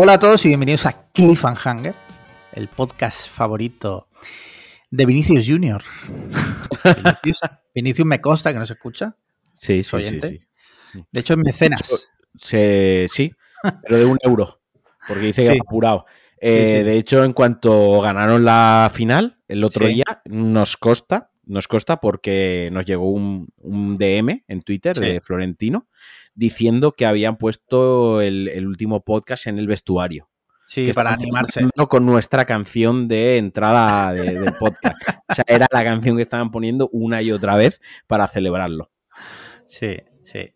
Hola a todos y bienvenidos a Cliffhanger, el podcast favorito de Vinicius Junior. Vinicius, Vinicius me consta que no se escucha. Sí, sí, sí, sí. De hecho, es mecenas. Se- sí, pero de un euro, porque dice que Sí. apurado. Eh, Sí, sí. De hecho, en cuanto ganaron la final el otro Sí. día, nos consta, nos consta porque nos llegó un, un DM en Twitter Sí. de Florentino diciendo que habían puesto el, el último podcast en el vestuario. Sí, para animarse. Con nuestra canción de entrada de- del podcast. o sea, era la canción que estaban poniendo una y otra vez para celebrarlo. Sí, sí.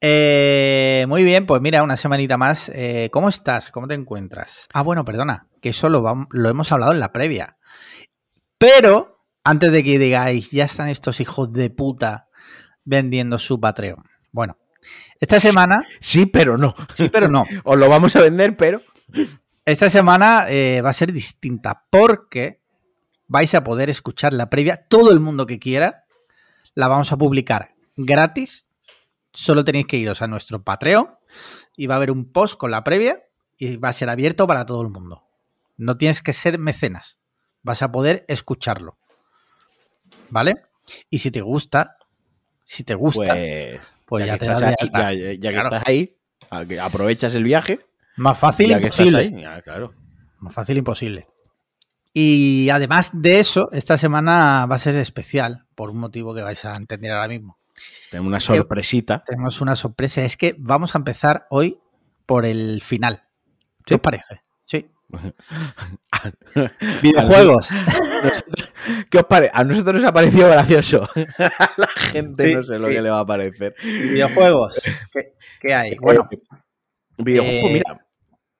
Eh, muy bien, pues mira, una semanita más. Eh, ¿Cómo estás? ¿Cómo te encuentras? Ah, bueno, perdona, que eso lo hemos hablado en la previa. Pero, antes de que digáis, ya están estos hijos de puta vendiendo su Patreon. Bueno, esta semana, Sí, pero no. sí, pero no. Os lo vamos a vender, pero. Esta semana eh, va a ser distinta porque vais a poder escuchar la previa. Todo el mundo que quiera la vamos a publicar gratis. Solo tenéis que iros a nuestro Patreon y va a haber un post con la previa y va a ser abierto para todo el mundo. No tienes que ser mecenas. Vas a poder escucharlo. ¿Vale? Y si te gusta, si te gusta, pues, Pues, ya, ya, te que das estás ahí, ya- ya- que estás ahí, aprovechas el viaje. Más fácil imposible. ahí, ya, claro. Más fácil imposible. Y además de eso, esta semana va a ser especial, por un motivo que vais a entender ahora mismo. Tenemos una sorpresita. Tenemos una sorpresa, es que vamos a empezar hoy por el final. ¿Qué ¿Sí? os parece? Videojuegos. ¿Qué os parece? A nosotros nos ha parecido gracioso. A la gente Sí, no sé lo que le va a parecer. Videojuegos. ¿Qué, qué hay? Bueno, Eh, videojuegos, pues eh, mira,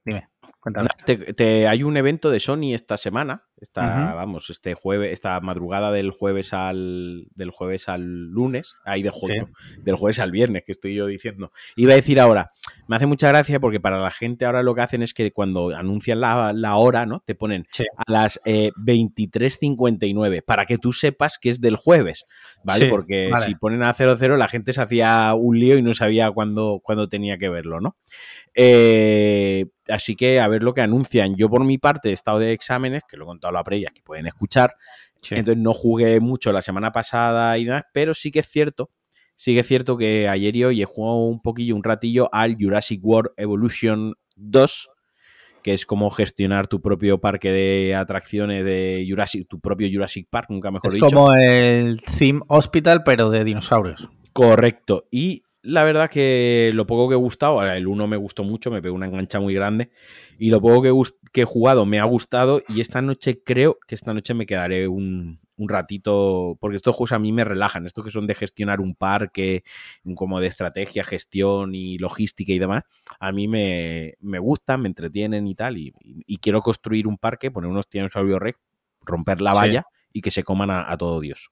dime, cuéntame. te- te- hay un evento de Sony esta semana. Esta, vamos, este jueves, esta madrugada del jueves al del jueves al lunes, ahí de juego, del jueves al viernes, que estoy yo diciendo. Iba a decir ahora, me hace mucha gracia porque para la gente ahora lo que hacen es que cuando anuncian la, la hora, ¿no? Te ponen Sí. a las eh, 23.59 para que tú sepas que es del jueves, ¿vale? Sí, porque vale. si ponen a 00 la gente se hacía un lío y no sabía cuándo, cuándo tenía que verlo, ¿no? Eh, así que a ver lo que anuncian. Yo por mi parte he estado de exámenes, que lo he contado a la previa, que pueden escuchar, Sí. entonces no jugué mucho la semana pasada y demás, pero sí que es cierto, sí que es cierto que ayer y hoy he jugado un poquillo, un ratillo al Jurassic World Evolution 2, que es como gestionar tu propio parque de atracciones de Jurassic, tu propio Jurassic Park, nunca mejor es dicho. como el Theme Hospital, pero de dinosaurios. Correcto. Y la verdad que lo poco que he gustado, ahora el 1 me gustó mucho, me pegó una engancha muy grande. Y lo poco que, que he jugado me ha gustado. Y esta noche creo que esta noche me quedaré un, un ratito. Porque estos juegos a mí me relajan. Estos que son de gestionar un parque, como de estrategia, gestión y logística y demás. A mí me, me gustan, me entretienen y tal. Y, quiero construir un parque, poner unos dinosaurios rex, romper la Sí. valla y que se coman a, a todo Dios.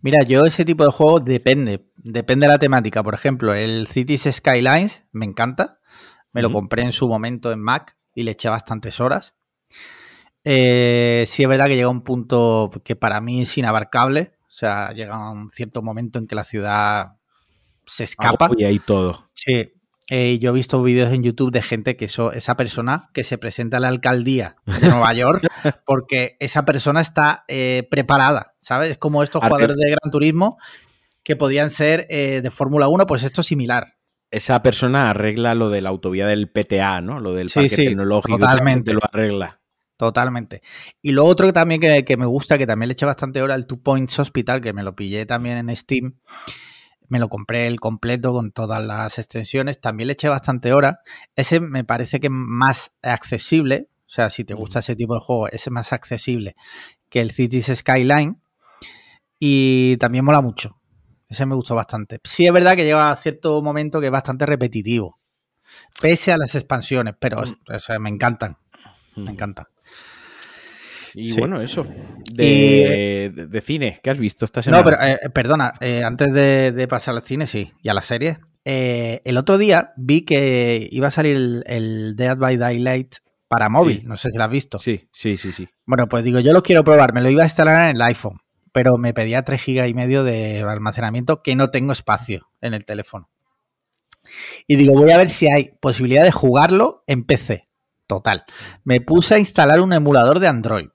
Mira, yo ese tipo de juegos depende, depende de la temática. Por ejemplo, el Cities Skylines me encanta. Me lo compré en su momento en Mac y le eché bastantes horas. Eh, sí es verdad que llega un punto que para mí es inabarcable. O sea, llega un cierto momento en que la ciudad se escapa. Y ahí todo. Sí. Eh, yo he visto vídeos en YouTube de gente que eso, esa persona que se presenta a la alcaldía de Nueva York porque esa persona está eh, preparada, ¿sabes? Es como estos jugadores de Gran Turismo que podían ser eh, de Fórmula 1, pues esto es similar. esa persona arregla lo de la autovía del PTA, ¿no? Lo del Sí, parque sí, tecnológico. totalmente. Te lo arregla. Totalmente. Y lo otro que también que, que me gusta, que también le eché bastante hora, el Two Points Hospital, que me lo pillé también en Steam. Me lo compré el completo con todas las extensiones. También le eché bastante hora. Ese me parece que es más accesible. O sea, si te gusta ese tipo de juego, ese es más accesible que el Cities Skyline. Y también mola mucho. Ese me gustó bastante. Sí es verdad que llega a cierto momento que es bastante repetitivo. Pese a las expansiones, pero es- o sea, me encantan. Me encantan. Y Sí. bueno, eso. De, de- de cine, ¿qué has visto esta No, semana? pero eh, perdona, eh, antes de, de pasar al cine, sí, y a la serie. eh, el otro día vi que iba a salir el, el Dead by Daylight para móvil. Sí. No sé si lo has visto. Sí, sí, sí, sí. Bueno, pues digo, yo lo quiero probar. Me lo iba a instalar en el iPhone, pero me pedía 3 GB y medio de almacenamiento que no tengo espacio en el teléfono. Y digo, voy a ver si hay posibilidad de jugarlo en PC. Total. Me puse a instalar un emulador de Android.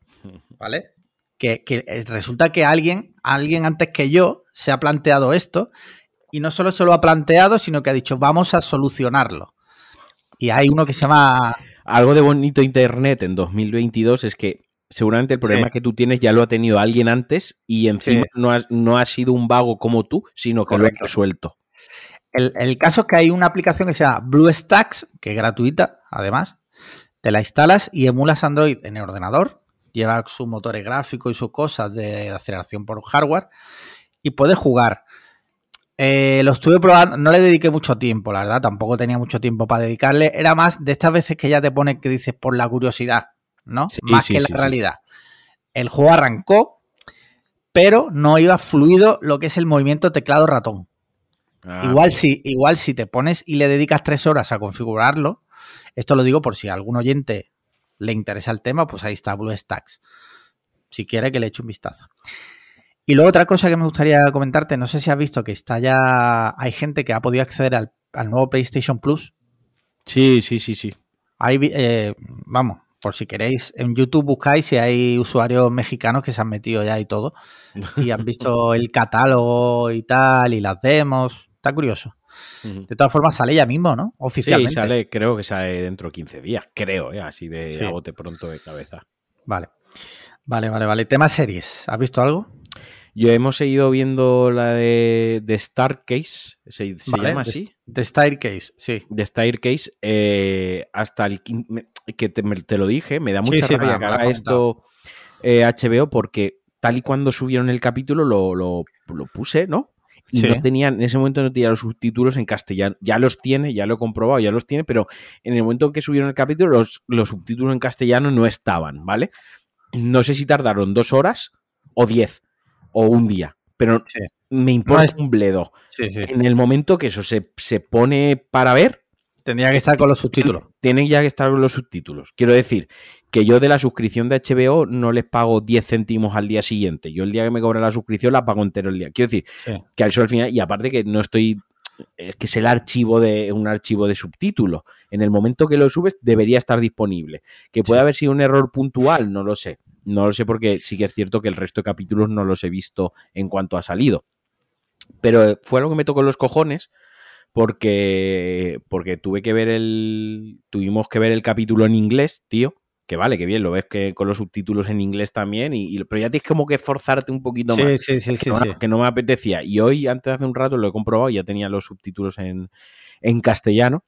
¿Vale? Que, resulta que alguien, alguien antes que yo, se ha planteado esto. Y no solo se lo ha planteado, sino que ha dicho, vamos a solucionarlo. Y hay uno que se llama. Algo de bonito Internet en 2022 es que seguramente el problema que tú tienes ya lo ha tenido alguien antes y encima no, ha, no ha sido un vago como tú, sino que lo ha resuelto. El, caso es que hay una aplicación que se llama BlueStacks, que es gratuita, además. Te la instalas y emulas Android en el ordenador. Lleva su motor gráfico y sus cosas de aceleración por hardware. Y puedes jugar. Eh, lo estuve probando, no le dediqué mucho tiempo, la verdad, tampoco tenía mucho tiempo para dedicarle. Era más de estas veces que ya te pone que dices por la curiosidad, ¿no? más que la realidad. El juego arrancó, pero no iba fluido lo que es el movimiento teclado-ratón. Ah, igual, si, igual si te pones y le dedicas tres horas a configurarlo, esto lo digo por si algún oyente le interesa el tema, pues ahí está BlueStacks. Si quiere que le eche un vistazo. Y luego otra cosa que me gustaría comentarte, no sé si has visto que está ya, hay gente que ha podido acceder al, nuevo PlayStation Plus. Sí, sí, sí, sí. Hay, eh, vamos, por si queréis, en YouTube buscáis si hay usuarios mexicanos que se han metido ya y todo, y han visto el catálogo y tal, y las demos. Está curioso. De todas formas, sale ya mismo, ¿no? Oficialmente. Sí, sale, creo que sale dentro de 15 días, creo, ¿eh? así de bote pronto de cabeza. Vale. Vale, vale, vale. Tema series. ¿Has visto algo? Yo hemos seguido viendo la de, de Starcase, ¿se, llama así? De Staircase, sí. De Staircase, eh, hasta el que te, lo dije, me da mucha rabia que haga esto HBO eh, porque tal y cuando subieron el capítulo lo, lo, puse, ¿no? Y no tenían, en ese momento no tenía los subtítulos en castellano. Ya los tiene, ya lo he comprobado, ya los tiene, pero en el momento en que subieron el capítulo, los, los subtítulos en castellano no estaban, ¿vale? No sé si tardaron dos horas o diez o un día, pero me importa un bledo. en el momento que eso se, se pone para ver, Tendría que estar con los subtítulos. Tienen ya que estar con los subtítulos. Quiero decir que yo de la suscripción de HBO no les pago 10 céntimos al día siguiente. Yo el día que me cobra la suscripción la pago entero el día. Quiero decir que al al final, y aparte que no estoy es que es el archivo de un archivo de subtítulos. En el momento que lo subes debería estar disponible. Que puede haber sido un error puntual, no lo sé. No lo sé porque sí que es cierto que el resto de capítulos no los he visto en cuanto ha salido. Pero fue algo que me tocó en los cojones porque, porque tuve que ver el. Tuvimos que ver el capítulo en inglés, tío. Que vale, que bien, lo ves que con los subtítulos en inglés también, y, pero ya tienes como que forzarte un poquito más. Sí, sí, sí, sí, que no me apetecía. Y hoy, antes de hace un rato, lo he comprobado y ya tenía los subtítulos en, en castellano.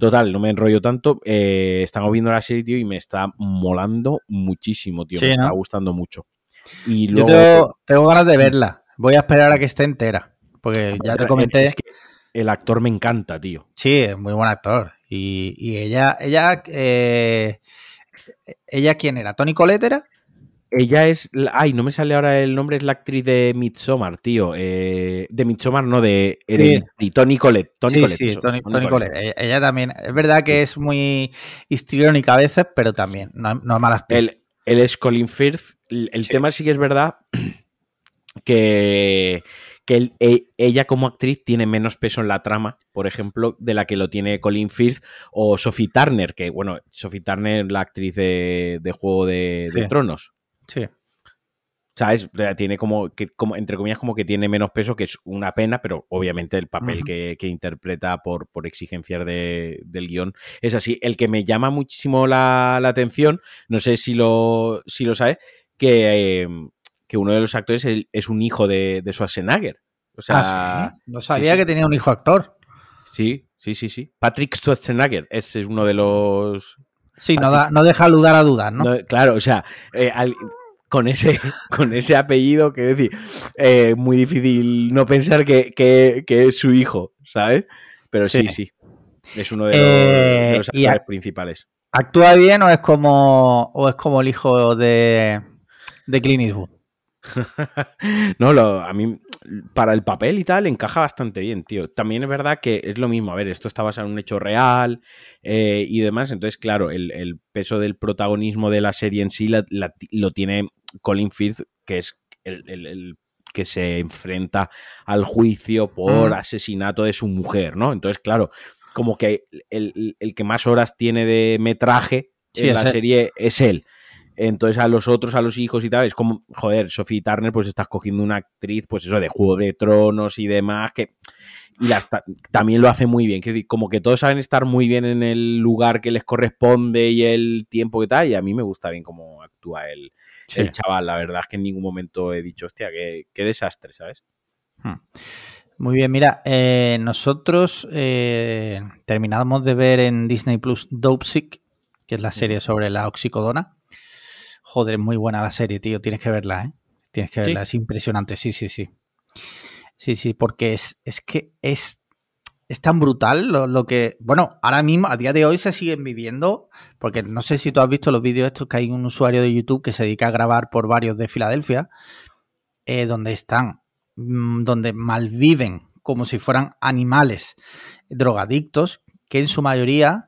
Total, no me enrollo tanto. Eh, estamos viendo la serie, tío, y me está molando muchísimo, tío. me está gustando mucho. Y luego... Yo tengo, ganas de verla. Voy a esperar a que esté entera. Porque ya te comenté el actor me encanta, tío. Sí, es muy buen actor. Y, ella, ella, eh, ¿ella quién era? ¿Tony Colette Ella es, ay, no me sale ahora el nombre, es la actriz de Midsommar, tío. Eh, de Midsommar, no, de sí. Tony Colette. Tony sí, sí, Tony, Colette. Ella, también, es verdad que es muy histriónica a veces, pero también, no, no es mala actriz. Él, él, es Colin Firth. El, tema sí que es verdad que que e, ella como actriz tiene menos peso en la trama, por ejemplo, de la que lo tiene Colin Firth o Sophie Turner, que bueno, Sophie Turner, la actriz de, Juego de, Tronos. Sí. ¿Sabes? Tiene como, que, como, entre comillas, como que tiene menos peso, que es una pena, pero obviamente el papel que, interpreta por, por exigencias del guion es así. El que me llama muchísimo la, atención, no sé si lo, si lo sabes, que, em, que uno de los actores es, un hijo de, de, Schwarzenegger. O sea, ah, no sabía que tenía un hijo actor. Sí, sí, sí, sí. Patrick Schwarzenegger, ese es uno de los. Sí, no, no deja lugar a dudas, ¿no? claro, o sea, eh, con, ese, con ese apellido, que decir, eh, muy difícil no pensar que, es su hijo, ¿sabes? Pero sí, sí. Es uno de los, eh, actores principales. ¿Actúa bien o es como, o es como el hijo de, de Clint Eastwood? no, lo, a mí para el papel y tal encaja bastante bien, tío. También es verdad que es lo mismo, a ver, esto está basado en un hecho real eh, y demás, entonces claro, el, peso del protagonismo de la serie en sí lo tiene Colin Firth, que es el, que se enfrenta al juicio por Mm. asesinato de su mujer, ¿no? Entonces, claro, como que el, el que más horas tiene de metraje Sí, en la serie es él. Entonces a los otros, a los hijos y tal, es como, joder, Sophie Turner, pues estás cogiendo una actriz, pues eso, de Juego de Tronos y demás, que y también lo hace muy bien. Que como que todos saben estar muy bien en el lugar que les corresponde y el tiempo que tal, y a mí me gusta bien cómo actúa el, Sí. el chaval. La verdad es que en ningún momento he dicho, hostia, qué, qué desastre, ¿sabes? Hmm. Muy bien, mira, eh, nosotros eh, terminamos de ver en Disney Plus Dope Sick, que es la serie sobre la oxicodona. Joder, es muy buena la serie, tío, tienes que verla, ¿eh? Tienes que Sí. verla, es impresionante, sí, sí, sí. Sí, sí, porque es, es que es, es tan brutal lo, lo que, bueno, ahora mismo, a día de hoy se siguen viviendo, porque no sé si tú has visto los vídeos estos que hay un usuario de YouTube que se dedica a grabar por varios de Filadelfia, eh, donde están, mm, donde malviven como si fueran animales drogadictos, que en su mayoría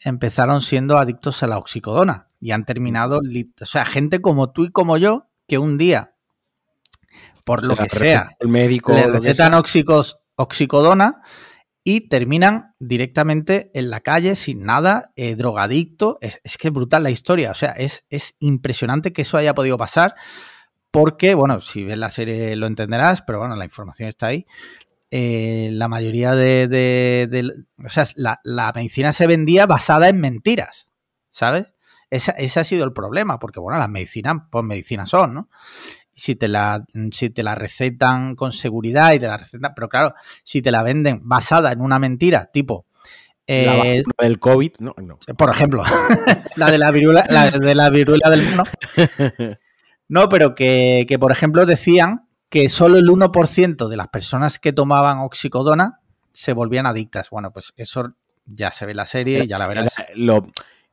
empezaron siendo adictos a la oxicodona y han terminado, o sea, gente como tú y como yo, que un día, por lo O sea, que sea, El médico. le recetan sea. oxicos, oxicodona y terminan directamente en la calle sin nada, eh, drogadicto. Es, es que es brutal la historia. O sea, es, es impresionante que eso haya podido pasar. Porque, bueno, si ves la serie lo entenderás, pero bueno, la información está ahí. Eh, la mayoría de. de- de- o sea, la, la medicina se vendía basada en mentiras. ¿Sabes? Ese ha sido el problema, porque bueno, las medicinas, pues medicinas son, ¿no? si te la si te la recetan con seguridad y te la recetan, pero claro, si te la venden basada en una mentira, tipo La eh, vacuna del COVID, no, no. por ejemplo, la de la viruela, la de la viruela del mono. No, pero que, que, por ejemplo decían que solo el 1% de las personas que tomaban oxicodona se volvían adictas. Bueno, pues eso ya se ve en la serie y ya la verás. Lo-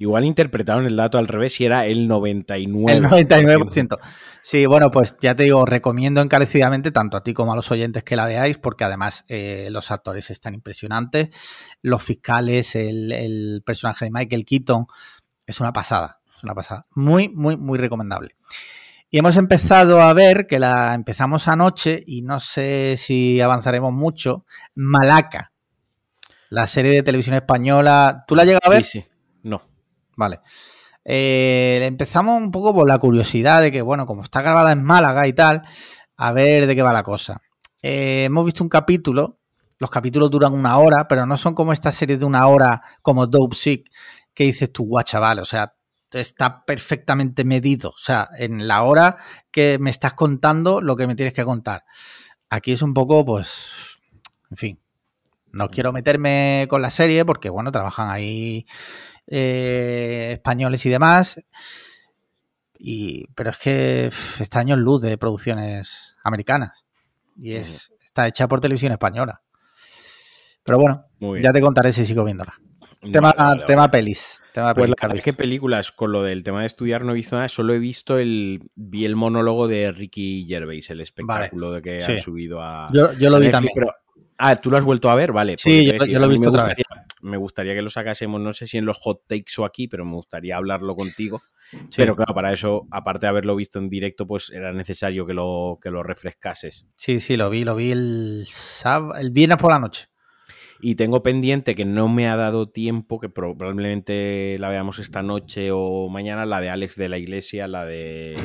igual interpretaron el dato al revés y era el 99%. El 99%. Sí, bueno, pues ya te digo, recomiendo encarecidamente tanto a ti como a los oyentes que la veáis, porque además eh, los actores están impresionantes, los fiscales, el, el personaje de Michael Keaton, es una pasada, es una pasada. Muy, muy, muy recomendable. Y hemos empezado a ver, que la empezamos anoche, y no sé si avanzaremos mucho, Malaca, la serie de televisión española. ¿Tú la has llegado a ver? Sí, sí. Vale. Eh, empezamos un poco por la curiosidad de que, bueno, como está grabada en Málaga y tal, a ver de qué va la cosa. Eh, hemos visto un capítulo, los capítulos duran una hora, pero no son como estas series de una hora como Dope Sick, que dices tú, guau, chaval, o sea, está perfectamente medido, o sea, en la hora que me estás contando lo que me tienes que contar. Aquí es un poco, pues, en fin, no quiero meterme con la serie porque, bueno, trabajan ahí eh, españoles y demás. Y, pero es que pff, está años luz de producciones americanas. Y es, está hecha por televisión española. Pero bueno, ya te contaré si sigo viéndola. Vale, tema vale, tema vale. pelis. Tema Pues pelis la es que películas con lo del tema de estudiar no he visto nada, solo he visto el vi el monólogo de Ricky Gervais, el espectáculo de que Sí. han subido a yo, yo lo a vi Netflix, también. pero- ah, ¿tú lo has vuelto a ver? Vale. Sí, porque te yo- decía, yo lo he visto otra vez. Me gustaría que lo sacásemos, no sé si en los hot takes o aquí, pero me gustaría hablarlo contigo. Sí. Pero claro, para eso, aparte de haberlo visto en directo, pues era necesario que lo, que lo refrescases. Sí, sí, lo vi, lo vi el, sáb- el viernes por la noche. Y tengo pendiente que no me ha dado tiempo, que probablemente la veamos esta noche o mañana, la de Alex de la Iglesia, la de...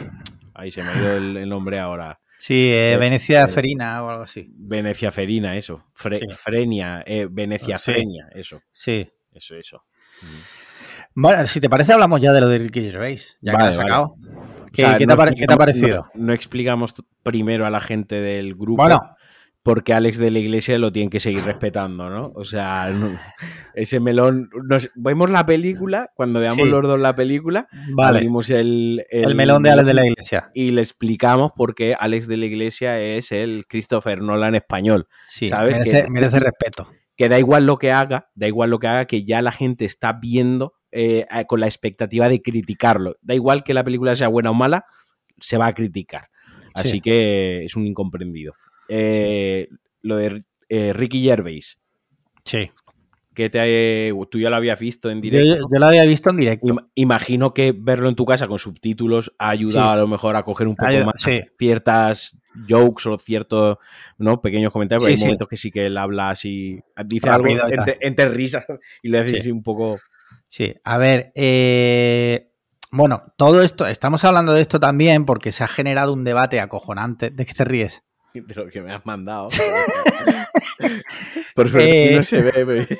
Ahí se me ha ido el, el nombre ahora. Sí, eh, Eh, Venecia eh, Ferina o algo así. Venecia Ferina, eso. Fre- Sí. Frenia, eh, Venecia Sí. Frenia, eso. Sí. Eso, eso. Bueno, si te parece, hablamos ya de lo de Ricky Gervais. Ya Vale, que lo has vale. sacado. ¿Qué, O sea, qué te no ha pare- qué te ha explicamos- parecido? No, no explicamos primero a la gente del grupo. Bueno, porque Alex de la Iglesia lo tienen que seguir respetando, ¿no? O sea, no- ese melón. nos- vemos la película, cuando veamos Sí. los dos la película, vale. abrimos el, El, melón de Alex de la Iglesia. Y le explicamos por qué Alex de la Iglesia es el Christopher Nolan español. Sí, ¿Sabes? merece, Que- merece respeto. Que da igual lo que haga, da igual lo que haga, que ya la gente está viendo eh, eh, con la expectativa de criticarlo. Da igual que la película sea buena o mala, se va a criticar. Así Sí. que es un incomprendido. Eh, Lo de eh, Ricky Gervais. Sí. que te, tú ya lo habías visto en directo. Yo, yo, lo había visto en directo. Imagino que verlo en tu casa con subtítulos ha ayudado sí. a lo mejor a coger un poco Ayuda, más sí. ciertas jokes o ciertos ¿no? pequeños comentarios. Sí, hay momentos que sí que él habla así, dice Rápido algo entre, entre risas y le hace Sí. así un poco. Sí, a ver, eh, bueno, todo esto, estamos hablando de esto también porque se ha generado un debate acojonante. ¿De qué te ríes? de lo que me has mandado. Por suerte Eh. no se ve.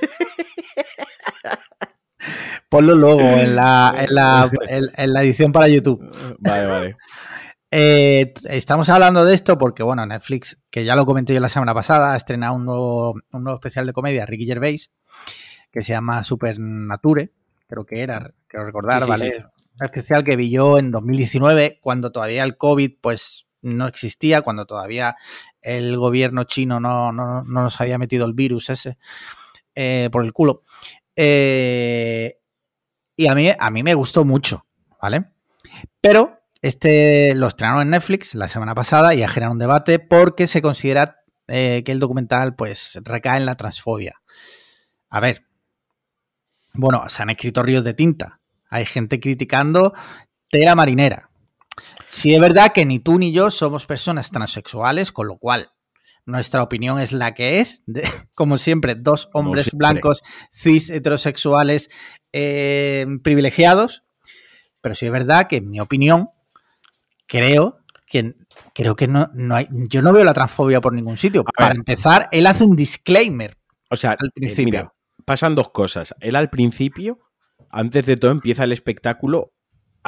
Ponlo luego en la, en la, en- en la edición para YouTube. Vale, vale. Eh, estamos hablando de esto porque, bueno, Netflix, que ya lo comenté yo la semana pasada, ha estrenado un nuevo, un nuevo especial de comedia, Ricky Gervais, que se llama Supernature, creo que era, quiero recordar, Sí, sí, ¿vale? sí. Un especial que vi yo en 2019, cuando todavía el COVID, pues, no existía, cuando todavía el gobierno chino no, no, no nos había metido el virus ese eh, por el culo. Eh, y a mí, a mí me gustó mucho, ¿vale? Pero este lo estrenaron en Netflix la semana pasada y ha generado un debate porque se considera eh, que el documental pues recae en la transfobia. A ver, bueno, se han escrito ríos de tinta. Hay gente criticando tela marinera. Sí es verdad que ni tú ni yo somos personas transexuales, con lo cual nuestra opinión es la que es. De- como siempre, dos hombres siempre. blancos, cis, heterosexuales, eh, privilegiados. Pero sí es verdad que en mi opinión, creo que creo que no, no hay. Yo no veo la transfobia por ningún sitio. A Para ver. empezar, él hace un disclaimer. O sea, Al eh, principio. mira, pasan dos cosas. Él al principio, antes de todo, empieza el espectáculo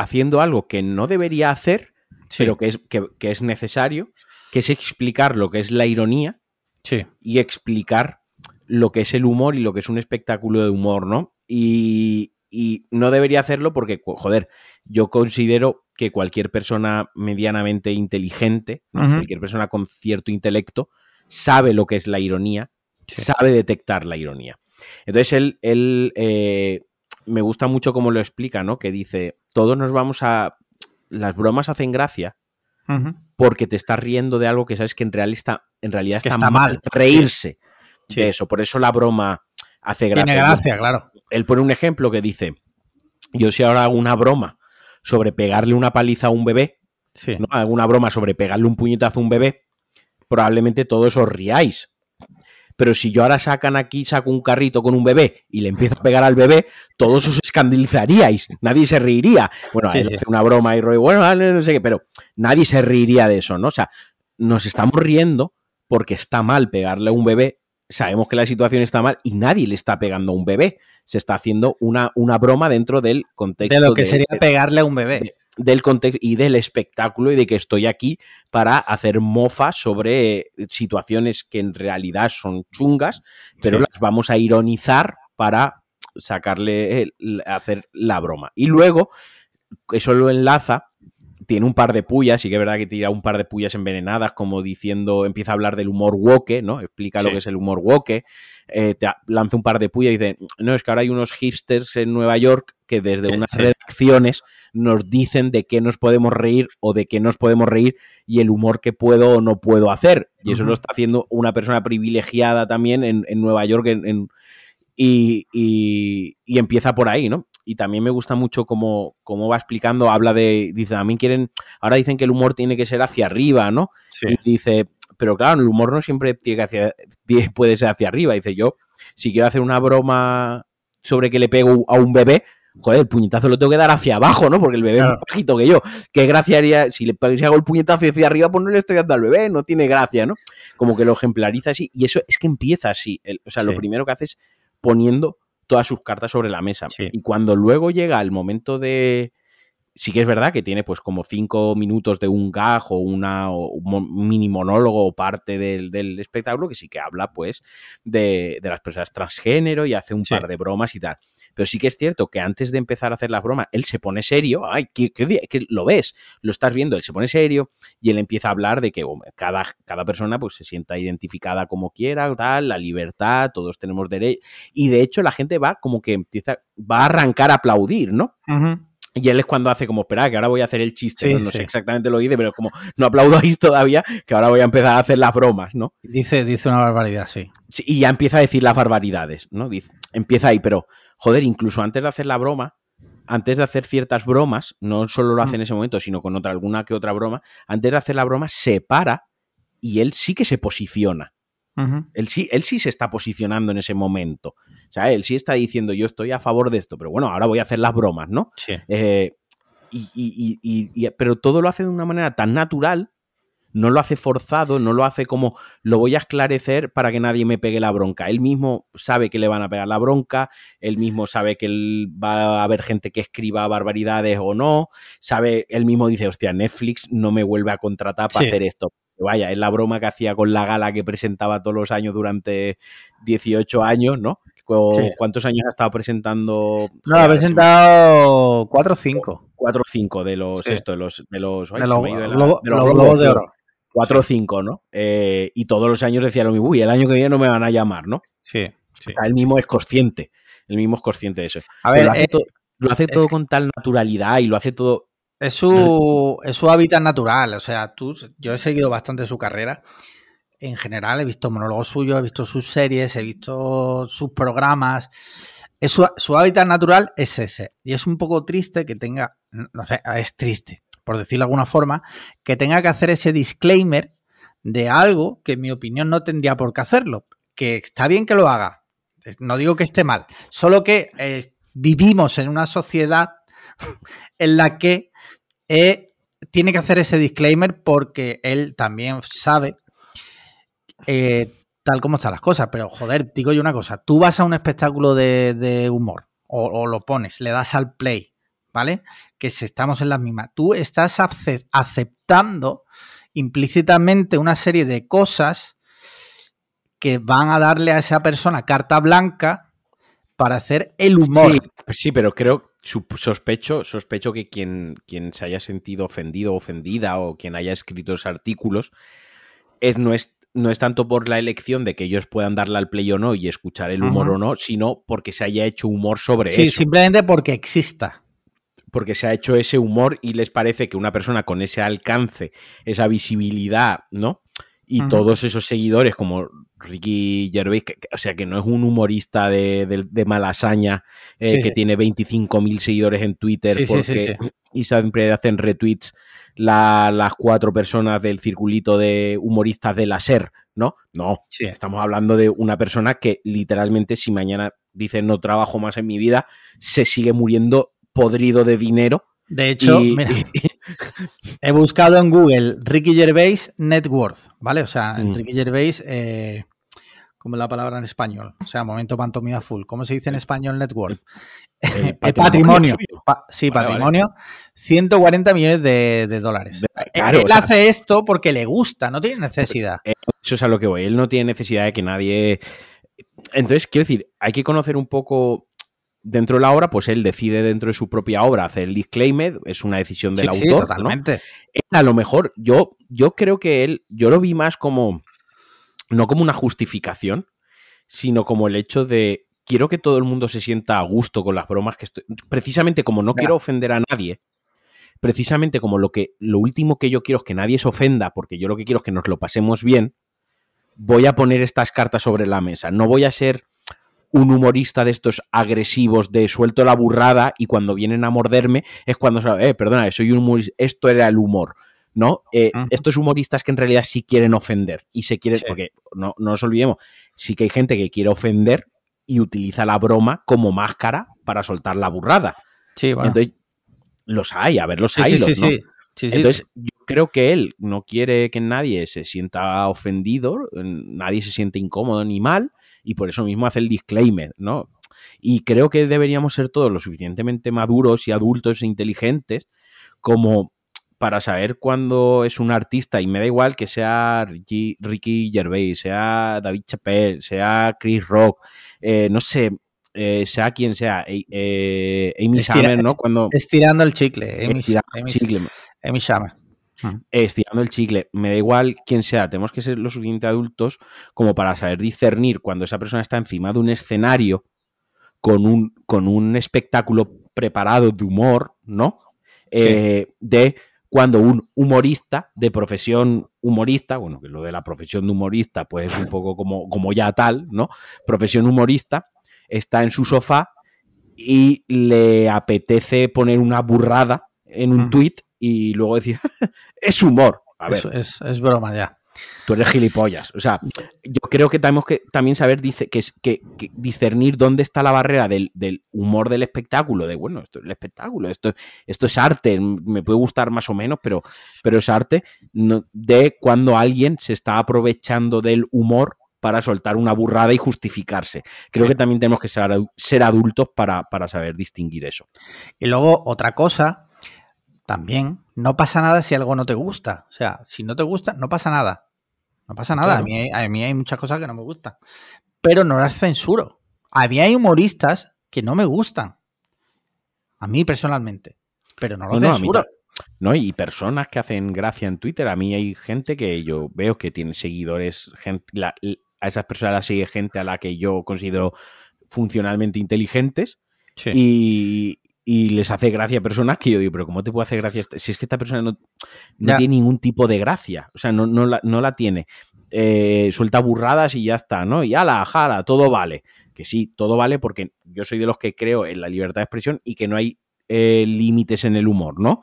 haciendo algo que no debería hacer, pero que es, que, que es necesario, que es explicar lo que es la ironía sí. y explicar lo que es el humor y lo que es un espectáculo de humor, ¿no? Y, y no debería hacerlo porque, joder, yo considero que cualquier persona medianamente inteligente, cualquier persona con cierto intelecto, sabe lo que es la ironía, Sí. sabe detectar la ironía. Entonces él, él eh, me gusta mucho cómo lo explica, ¿no? Que dice, todos nos vamos a... Las bromas hacen gracia porque te estás riendo de algo que sabes que en, real está, en realidad Que está, está mal. Reírse Sí. de eso. Por eso la broma hace gracia. Tiene gracia, claro. Él pone un ejemplo que dice, yo si ahora hago una broma sobre pegarle una paliza a un bebé, Sí. ¿no? hago una broma sobre pegarle un puñetazo a un bebé, probablemente todos os riáis. Pero si yo ahora sacan aquí, saco un carrito con un bebé y le empiezo a pegar al bebé, todos os escandalizaríais. Nadie se reiría. Bueno, Sí, él sí. hace una broma y rollo, bueno, no sé qué, pero nadie se reiría de eso, ¿no? O sea, nos estamos riendo porque está mal pegarle a un bebé. Sabemos que la situación está mal y nadie le está pegando a un bebé. Se está haciendo una, una broma dentro del contexto De lo que de- sería pegarle a un bebé. de- del contexto y del espectáculo y de que estoy aquí para hacer mofa sobre eh, situaciones que en realidad son chungas, pero Sí. las vamos a ironizar para sacarle, hacer la broma. Y luego, eso lo enlaza, tiene un par de pullas, y que es verdad que tira un par de pullas envenenadas, como diciendo, empieza a hablar del humor woke, ¿no? Explica lo Sí. que es el humor woke, eh, te lanza un par de pullas y dice, no, es que ahora hay unos hipsters en Nueva York que desde Sí, unas sí. redacciones nos dicen de qué nos podemos reír o de qué nos podemos reír y el humor que puedo o no puedo hacer. Y eso lo está haciendo una persona privilegiada también en, en Nueva York en- en- y, y- y empieza por ahí, ¿no? Y también me gusta mucho cómo, cómo va explicando, habla de, dice, también quieren, ahora dicen que el humor tiene que ser hacia arriba, ¿no? Y dice, pero claro, el humor no siempre tiene que hacia, puede ser hacia arriba. Dice yo, si quiero hacer una broma sobre que le pego a un bebé, joder, el puñetazo lo tengo que dar hacia abajo, ¿no? Porque el bebé es Claro. más bajito que yo. ¿Qué gracia haría? Si le si hago el puñetazo hacia arriba, pues no le estoy dando al bebé, no tiene gracia, ¿no? Como que lo ejemplariza así. Y eso es que empieza así. El- o sea, lo Sí. primero que hace es poniendo todas sus cartas sobre la mesa. Sí. Y cuando luego llega el momento de. Sí que es verdad que tiene pues como cinco minutos de un gag o una o un mini monólogo o parte del, del espectáculo que sí que habla pues de, de las personas transgénero y hace un Sí. par de bromas y tal. Pero sí que es cierto que antes de empezar a hacer las bromas, él se pone serio, ay, que, que- que lo ves, lo estás viendo, él se pone serio y él empieza a hablar de que bueno, cada, cada persona pues se sienta identificada como quiera, tal, la libertad, todos tenemos derecho. Y de hecho la gente va como que empieza, va a arrancar a aplaudir, ¿no? Y él es cuando hace como, espera, que ahora voy a hacer el chiste, Sí, ¿no? No sí. sé exactamente lo que dice, pero como no aplaudáis todavía, que ahora voy a empezar a hacer las bromas, ¿no? Dice, dice una barbaridad, sí. Sí, y ya empieza a decir las barbaridades, ¿no? Dice, empieza ahí, pero, joder, incluso antes de hacer la broma, antes de hacer ciertas bromas, no solo lo hace en ese momento, sino con otra, alguna que otra broma, antes de hacer la broma, se para y él sí que se posiciona. Él sí, él sí se está posicionando en ese momento. O sea, él sí está diciendo, yo estoy a favor de esto, pero bueno, ahora voy a hacer las bromas, ¿no? Sí. Eh, y, y- y- y- y- pero todo lo hace de una manera tan natural, no lo hace forzado, no lo hace como lo voy a esclarecer para que nadie me pegue la bronca. Él mismo sabe que le van a pegar la bronca, él mismo sabe que él va a haber gente que escriba barbaridades o no, sabe, él mismo dice, hostia, Netflix no me vuelve a contratar para Sí. hacer esto. Vaya, es la broma que hacía con la gala que presentaba todos los años durante 18 años, ¿no? Sí. ¿Cuántos años ha estado presentando? No, ha presentado 4 o 5. cuatro o cinco de los Sí. esto, de los de los, ay, De los de la- de globos de oro. cuatro o cinco, ¿no? Eh, y todos los años decía lo mismo, uy, el año que viene no me van a llamar, ¿no? Sí, sí. O sea, él mismo es consciente, él mismo es consciente de eso. A ver, lo hace, eh, lo hace todo con tal naturalidad y lo hace todo. Es su, es su hábitat natural. O sea, tú, yo he seguido bastante su carrera. En general, he visto monólogos suyos, he visto sus series, he visto sus programas. Es su, su hábitat natural es ese. Y es un poco triste que tenga, no sé, es triste, por decirlo de alguna forma, que tenga que hacer ese disclaimer de algo que en mi opinión no tendría por qué hacerlo. Que está bien que lo haga. No digo que esté mal. Solo que eh, vivimos en una sociedad en la que eh, tiene que hacer ese disclaimer porque él también sabe eh, tal como están las cosas. Pero joder, digo yo una cosa, tú vas a un espectáculo de, humor o, lo pones, le das al play, ¿vale? Que si estamos en las mismas, tú estás ace- aceptando implícitamente una serie de cosas que van a darle a esa persona carta blanca para hacer el humor. Sí, sí, pero creo, sospecho, sospecho que quien, quien se haya sentido ofendido o ofendida o quien haya escrito esos artículos es, no, es, no es tanto por la elección de que ellos puedan darle al play o no y escuchar el humor o no, sino porque se haya hecho humor sobre Sí, eso. simplemente porque exista. porque se ha hecho ese humor y les parece que una persona con ese alcance, esa visibilidad, ¿no? Y todos esos seguidores como Ricky Gervais, que- que- o sea, que no es un humorista de, de, de malasaña eh, Sí, que sí. tiene 25.000 seguidores en Twitter Sí, porque, y siempre hacen retweets la- las cuatro personas del circulito de humoristas de la SER, ¿no? No, estamos hablando de una persona que literalmente si mañana dice no trabajo más en mi vida, se sigue muriendo podrido de dinero. De hecho, y- mira, he buscado en Google Ricky Gervais net worth, ¿vale? O sea, Mm. Ricky Gervais, eh, ¿cómo es la palabra en español? O sea, momento pantomima full. ¿Cómo se dice en español net worth? el Eh, patrimonio. Pa- sí, Vale, patrimonio. 140 millones de, de dólares. Eh, Él o sea- hace esto porque le gusta, no tiene necesidad. Eso es a lo que voy. Él no tiene necesidad de que nadie. Entonces, quiero decir, hay que conocer un poco. Dentro de la obra, pues él decide dentro de su propia obra hacer el disclaimer, es una decisión del Sí, sí, autor. ¿no? totalmente. Él, a lo mejor, yo, yo creo que él, yo lo vi más como, no como una justificación, sino como el hecho de, quiero que todo el mundo se sienta a gusto con las bromas que estoy, precisamente como no quiero ofender a nadie, precisamente como lo que, lo último que yo quiero es que nadie se ofenda, porque yo lo que quiero es que nos lo pasemos bien, voy a poner estas cartas sobre la mesa, no voy a ser un humorista de estos agresivos de suelto la burrada y cuando vienen a morderme es cuando, eh, perdona, soy un humorista, esto era el humor, ¿no? Eh. Estos humoristas que en realidad sí quieren ofender y se quieren, Sí. porque no, no nos olvidemos, sí que hay gente que quiere ofender y utiliza la broma como máscara para soltar la burrada. Sí, bueno. Entonces, los hay, a ver, los sí, hay, sí, los, sí, ¿no? sí. Sí, sí. Entonces, yo creo que él no quiere que nadie se sienta ofendido, nadie se siente incómodo ni mal, y por eso mismo hace el disclaimer, ¿no? Y creo que deberíamos ser todos lo suficientemente maduros y adultos e inteligentes como para saber cuándo es un artista, y me da igual que sea Ricky, Ricky Gervais, sea David Chappelle, sea Chris Rock, eh, no sé, eh, sea quien sea, eh, eh, Amy Estira- Summer, ¿no? Cuando Estirando el chicle. Amy, Estirando Amy- chicle, Amy Estirando el chicle, me da igual quién sea, tenemos que ser lo suficiente adultos como para saber discernir cuando esa persona está encima de un escenario con un, con un espectáculo preparados de humor, ¿no? Eh, de cuando un humorista de profesión humorista, bueno, que lo de la profesión de humorista, pues es un poco como, como ya tal, ¿no? Profesión humorista, está en su sofá y le apetece poner una burrada en un tuit y luego decir, es humor. A ver. es, broma ya. Tú eres gilipollas. O sea, yo creo que tenemos que también saber dice, que, que, discernir dónde está la barrera del, humor del espectáculo, de bueno, esto es el espectáculo, esto, esto es arte, me puede gustar más o menos, pero, pero es arte, de cuando alguien se está aprovechando del humor para soltar una burrada y justificarse. Creo que también tenemos que ser, ser adultos para, para saber distinguir eso. Y luego, otra cosa también no pasa nada si algo no te gusta. O sea, si no te gusta, no pasa nada. No pasa nada. A, mí hay, a, mí hay, muchas cosas que no me gustan. Pero no las censuro. A mí hay humoristas que no me gustan. A mí personalmente. Pero no los censuro. No, y personas que hacen gracia en Twitter. A mí hay gente que yo veo que tiene seguidores. a esas personas las sigue gente a la que yo considero funcionalmente inteligentes. Y, y les hace gracia a personas que yo digo, pero ¿cómo te puede hacer gracia? Si es que esta persona no, tiene ningún tipo de gracia, o sea, no, no, la, no la tiene. Eh, suelta burradas y ya está, ¿no? Y ala, jala, todo vale. Que sí, todo vale porque yo soy de los que creo en la libertad de expresión y que no hay eh, límites en el humor, ¿no?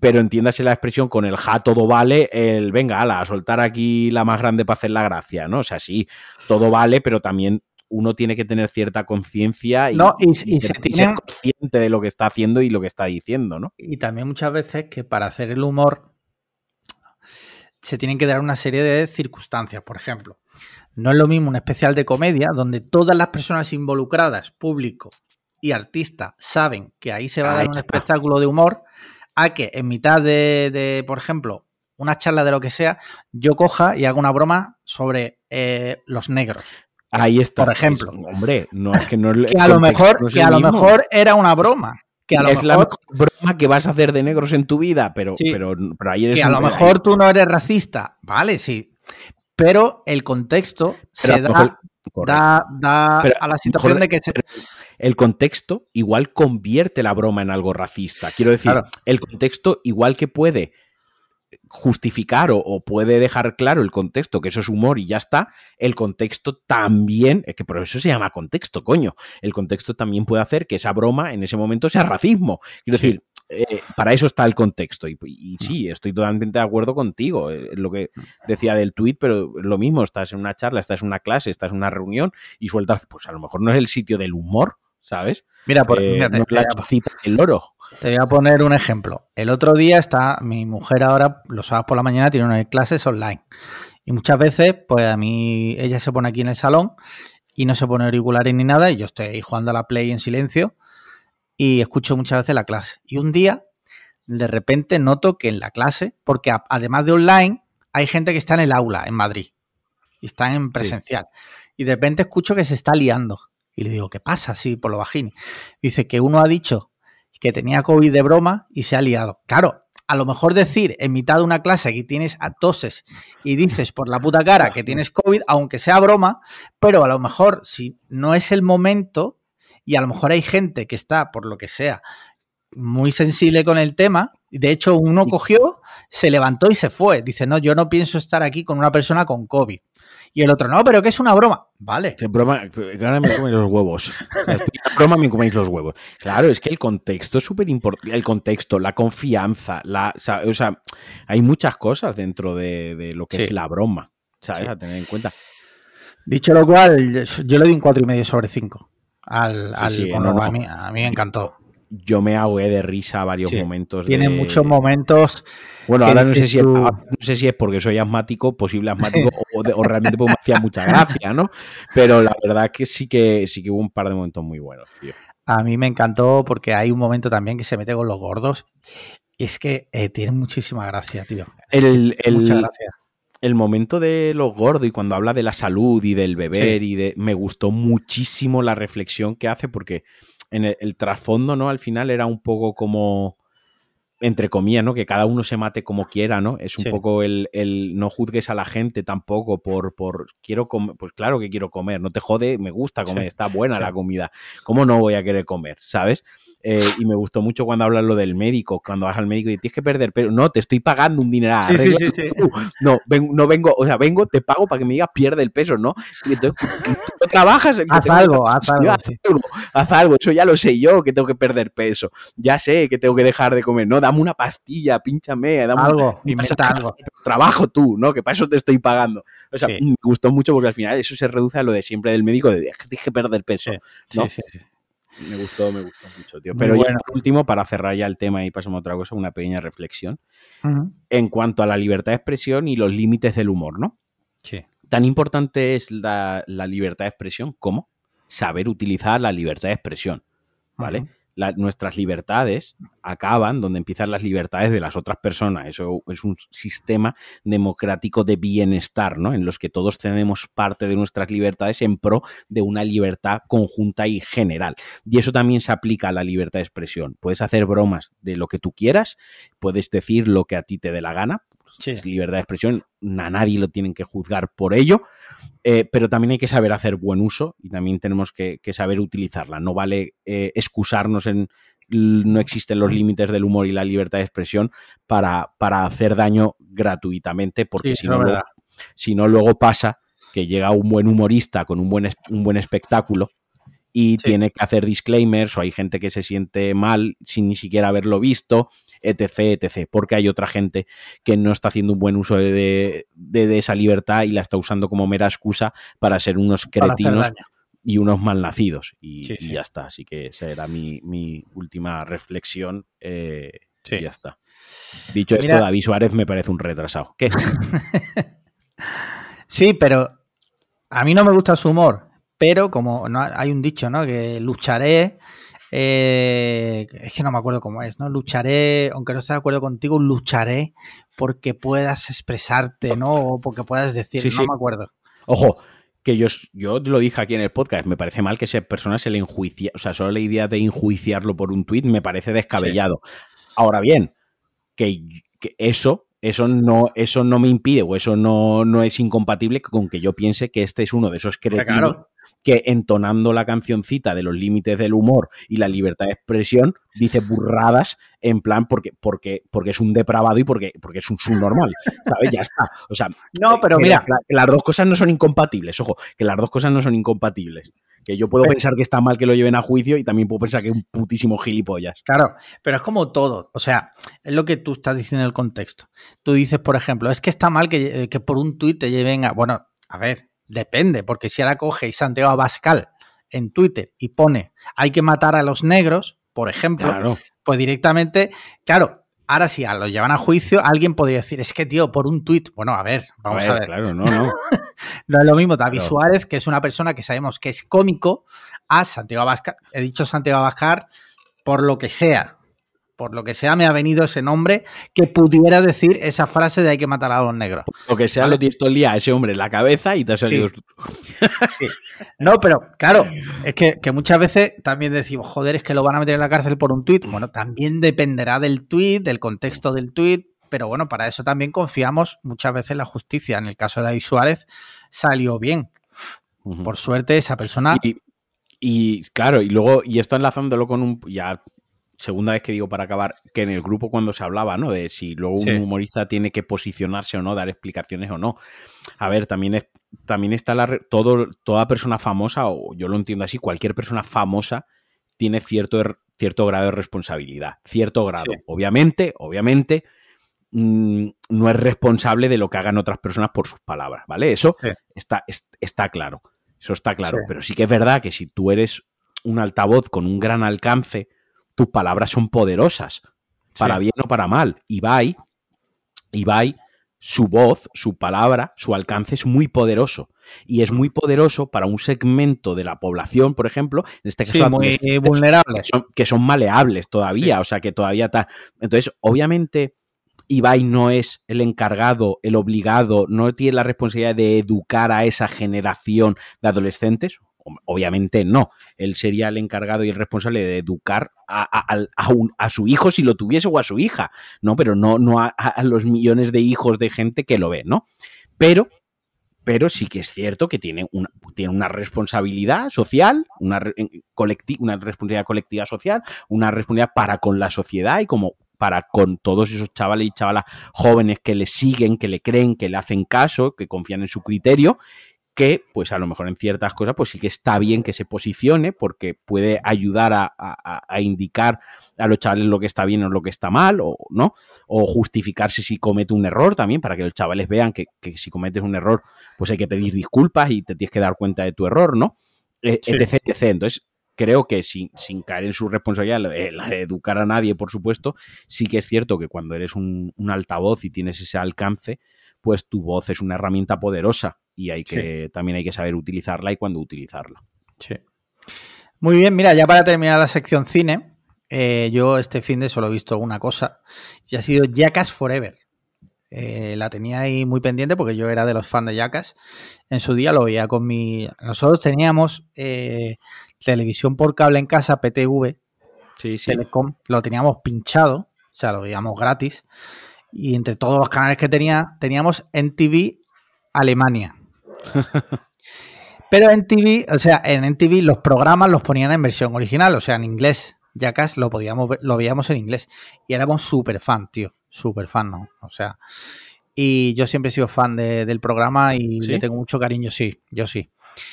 Pero entiéndase la expresión con el ja, todo vale, el venga, ala, a soltar aquí la más grande para hacer la gracia, ¿no? O sea, sí, todo vale, pero también uno tiene que tener cierta conciencia y, ser, consciente de lo que está haciendo y lo que está diciendo, ¿no? Y también muchas veces que para hacer el humor se tienen que dar una serie de circunstancias. Por ejemplo, no es lo mismo un especial de comedia donde todas las personas involucradas, público y artista, saben que ahí se va a dar un espectáculo de humor, a que en mitad de, por ejemplo, una charla de lo que sea, yo coja y haga una broma sobre eh, los negros. Ahí está. Por ejemplo. hombre, no es que no que a lo mejor, que a lo mejor era una broma. Que a lo es la broma que vas a hacer de negros en tu vida, pero, pero, pero ahí eres Que a lo mejor tú no eres racista. Vale, sí. Pero el contexto se da, da, a la situación de que el contexto igual convierte la broma en algo racista. Quiero decir, el contexto igual que puede justificar o, puede dejar claro el contexto, que eso es humor y ya está, el contexto también, es que por eso se llama contexto, coño, el contexto también puede hacer que esa broma en ese momento sea racismo. Quiero decir, eh, para eso está el contexto. Y, sí, estoy totalmente de acuerdo contigo. Eh, lo que decía del tweet, pero lo mismo, estás en una charla, estás en una clase, estás en una reunión y sueltas, pues a lo mejor no es el sitio del humor, ¿sabes? Mira, por, eh, no la chocita del loro. Te voy a poner un ejemplo. El otro día está, mi mujer ahora, los sábados por la mañana, tiene unas clases online. Y muchas veces, pues a mí, ella se pone aquí en el salón y no se pone auriculares ni nada, y yo estoy jugando a la Play en silencio y escucho muchas veces la clase. Y un día, de repente, noto que en la clase, porque además de online, hay gente que está en el aula en Madrid y están en presencial. Y de repente escucho que se está liando. Y le digo, ¿qué pasa? Así por lo bajini. Dice que uno ha dicho que tenía COVID de broma y se ha liado. Claro, a lo mejor decir en mitad de una clase que tienes a toses y dices por la puta cara que tienes COVID, aunque sea broma, pero a lo mejor si no es el momento y a lo mejor hay gente que está, por lo que sea, muy sensible con el tema. De hecho, uno cogió, se levantó y se fue. Dice, no, yo no pienso estar aquí con una persona con COVID. Y el otro, no, pero que es una broma. Vale. Es broma, ahora me coméis los huevos. broma me coméis los huevos. Claro, es que el contexto es súper importante. El contexto, la confianza, la, o sea, hay muchas cosas dentro de, lo que es la broma. ¿Sabes? A tener en cuenta. Dicho lo cual, yo le di un 4,5 sobre 5 al, al a, mí, a mí me encantó yo me ahogué de risa varios momentos. Tiene muchos momentos. Bueno, ahora no sé, si es, no sé si es porque soy asmático, posible asmático, o, realmente me hacía mucha gracia, ¿no? Pero la verdad que sí que sí que hubo un par de momentos muy buenos, tío. A mí me encantó porque hay un momento también que se mete con los gordos. Es que eh, tiene muchísima gracia, tío. el, el, el momento de los gordos y cuando habla de la salud y del beber y de. Me gustó muchísimo la reflexión que hace porque en el, trasfondo, ¿no? Al final era un poco como entre comillas, ¿no? Que cada uno se mate como quiera, ¿no? Es un poco el, el, no juzgues a la gente tampoco por, por quiero comer, pues claro que quiero comer, no te jode, me gusta comer, está buena la comida, ¿cómo no voy a querer comer? ¿Sabes? Eh, y me gustó mucho cuando hablas lo del médico, cuando vas al médico y tienes que perder, pero no, te estoy pagando un dineral. Sí, sí, sí, no, no vengo, o sea, vengo, te pago para que me digas pierde el peso, ¿no? Y entonces, tú trabajas. haz, algo, haz algo, haz algo, haz algo, eso ya lo sé yo, que tengo que perder peso, ya sé que tengo que dejar de comer, no, dame una pastilla, pínchame, dame algo, inventa algo. Trabajo tú, ¿no? Que para eso te estoy pagando. O sea, me gustó mucho porque al final eso se reduce a lo de siempre del médico de tienes que perder peso. ¿no? sí, sí, sí. Me gustó, me gustó mucho, tío. Pero ya por último, para cerrar ya el tema y pasamos a otra cosa, una pequeña reflexión. En cuanto a la libertad de expresión y los límites del humor, ¿no? Sí. Tan importante es la, libertad de expresión como saber utilizar la libertad de expresión, ¿vale? Nuestras libertades acaban donde empiezan las libertades de las otras personas. Eso es un sistema democrático de bienestar, ¿no? En los que todos tenemos parte de nuestras libertades en pro de una libertad conjunta y general. Y eso también se aplica a la libertad de expresión. Puedes hacer bromas de lo que tú quieras, puedes decir lo que a ti te dé la gana, es libertad de expresión, a nadie lo tienen que juzgar por ello, eh, pero también hay que saber hacer buen uso y también tenemos que, saber utilizarla. No vale eh, excusarnos en no existen los límites del humor y la libertad de expresión para, para hacer daño gratuitamente, porque si, no, luego, si no luego pasa que llega un buen humorista con un buen, un buen espectáculo y tiene que hacer disclaimers o hay gente que se siente mal sin ni siquiera haberlo visto, etc, etc, porque hay otra gente que no está haciendo un buen uso de, esa libertad y la está usando como mera excusa para ser unos cretinos y unos malnacidos y, y, ya está, así que esa era mi, última reflexión eh, y ya está. Dicho esto, David Suárez me parece un retrasado. ¿Qué? sí, pero a mí no me gusta su humor pero como no, hay un dicho, ¿no? Que lucharé, eh, es que no me acuerdo cómo es, ¿no? Lucharé, aunque no esté de acuerdo contigo, lucharé porque puedas expresarte, ¿no? O porque puedas decir, no me acuerdo. Ojo, que yo, yo lo dije aquí en el podcast, me parece mal que esa persona se le enjuicie, o sea, solo la idea de enjuiciarlo por un tuit me parece descabellado. Ahora bien, que, que eso eso no, eso no me impide o eso no, no, es incompatible con que yo piense que este es uno de esos creativos que entonando la cancioncita de los límites del humor y la libertad de expresión dice burradas en plan porque, porque, porque es un depravado y porque, porque es un subnormal, ¿sabes? Ya está. O sea, no, pero mira, las dos cosas no son incompatibles, ojo, que las dos cosas no son incompatibles. Que yo puedo pensar que está mal que lo lleven a juicio y también puedo pensar que es un putísimo gilipollas. Claro, pero es como todo. O sea, es lo que tú estás diciendo en el contexto. Tú dices, por ejemplo, es que está mal que, que por un tuit te lleven a. Bueno, a ver, depende, porque si ahora coge y Santiago Abascal en Twitter y pone hay que matar a los negros, por ejemplo, pues directamente, claro, Ahora, si lo llevan a juicio, alguien podría decir, es que, tío, por un tuit. Bueno, a ver, vamos a ver. Claro, no, no. no es lo mismo David Suárez, que es una persona que sabemos que es cómico, a Santiago Abascal. He dicho Santiago Abascal por lo que sea por lo que sea, me ha venido ese nombre que pudiera decir esa frase de hay que matar a los negros. Lo que sea, lo tienes todo el día a ese hombre en la cabeza y te ha salido. Sí. No, pero claro, es que, muchas veces también decimos, joder, es que lo van a meter en la cárcel por un tuit. Bueno, también dependerá del tuit, del contexto del tuit, pero bueno, para eso también confiamos muchas veces en la justicia. En el caso de David Suárez salió bien. Por suerte, esa persona. Y, y, claro, y luego, y esto enlazándolo con un. Ya segunda vez que digo para acabar, que en el grupo cuando se hablaba, ¿no? De si luego un humorista tiene que posicionarse o no, dar explicaciones o no. A ver, también, es, también está la, todo, toda persona famosa, o yo lo entiendo así, cualquier persona famosa tiene cierto, er, cierto grado de responsabilidad. Cierto grado. Obviamente, obviamente, mm, no es responsable de lo que hagan otras personas por sus palabras, ¿vale? Eso está, está claro. Eso está claro. Pero sí que es verdad que si tú eres un altavoz con un gran alcance, tus palabras son poderosas, para bien o para mal. Ibai, Ibai, su voz, su palabra, su alcance es muy poderoso. Y es muy poderoso para un segmento de la población, por ejemplo, en este caso, muy vulnerables. Que son, maleables todavía, o sea, que todavía está. Entonces, obviamente, Ibai no es el encargado, el obligado, no tiene la responsabilidad de educar a esa generación de adolescentes, obviamente no. Él sería el encargado y el responsable de educar a, su hijo si lo tuviese o a su hija, ¿no? Pero no, no a, los millones de hijos de gente que lo ve, ¿no? Pero pero sí que es cierto que tiene una, tiene una responsabilidad social, una, una responsabilidad colectiva social, una responsabilidad para con la sociedad y como para con todos esos chavales y chavalas jóvenes que le siguen, que le creen, que le hacen caso, que confían en su criterio que pues a lo mejor en ciertas cosas pues sí que está bien que se posicione porque puede ayudar a, indicar a los chavales lo que está bien o lo que está mal o no o justificarse si comete un error también para que los chavales vean que, si cometes un error pues hay que pedir disculpas y te tienes que dar cuenta de tu error no eh, etc, etc. Entonces creo que sin, sin, caer en su responsabilidad, la de, educar a nadie, por supuesto, sí que es cierto que cuando eres un, altavoz y tienes ese alcance, pues tu voz es una herramienta poderosa y hay que, también hay que saber utilizarla y cuándo utilizarla. Sí. Muy bien, mira, ya para terminar la sección cine, eh, yo este fin de solo he visto una cosa y ha sido Jackass Forever. Eh, la tenía ahí muy pendiente porque yo era de los fans de Jackass. En su día lo veía con mi... Nosotros teníamos eh, televisión por cable en casa, PTV, sí, sí. Telecom, lo teníamos pinchado, o sea, lo veíamos gratis. Y entre todos los canales que tenía, teníamos NTV Alemania. Pero en TV, o sea, en NTV los programas los ponían en versión original, o sea, en inglés. Jackass lo podíamos lo veíamos en inglés. Y éramos súper fan, tío. Súper fan, ¿no? O sea. Y yo siempre he sido fan del programa y le tengo mucho cariño, sí, yo sí.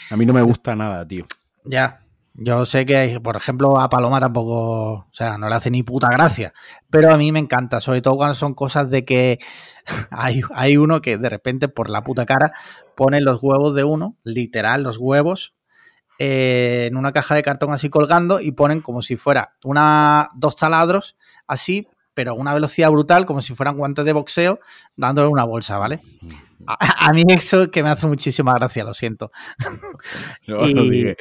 A mí no me gusta nada, tío. Ya, yo sé que, por ejemplo, a Paloma tampoco, o sea, no le hace ni puta gracia, pero a mí me encanta, sobre todo cuando son cosas de que hay, hay uno que de repente por la puta cara pone los huevos de uno, literal, los huevos, eh, en una caja de cartón así colgando y ponen como si fuera una, dos taladros así, pero a una velocidad brutal, como si fueran guantes de boxeo, dándole una bolsa, ¿vale? A, mí eso que me hace muchísima gracia, lo siento. y,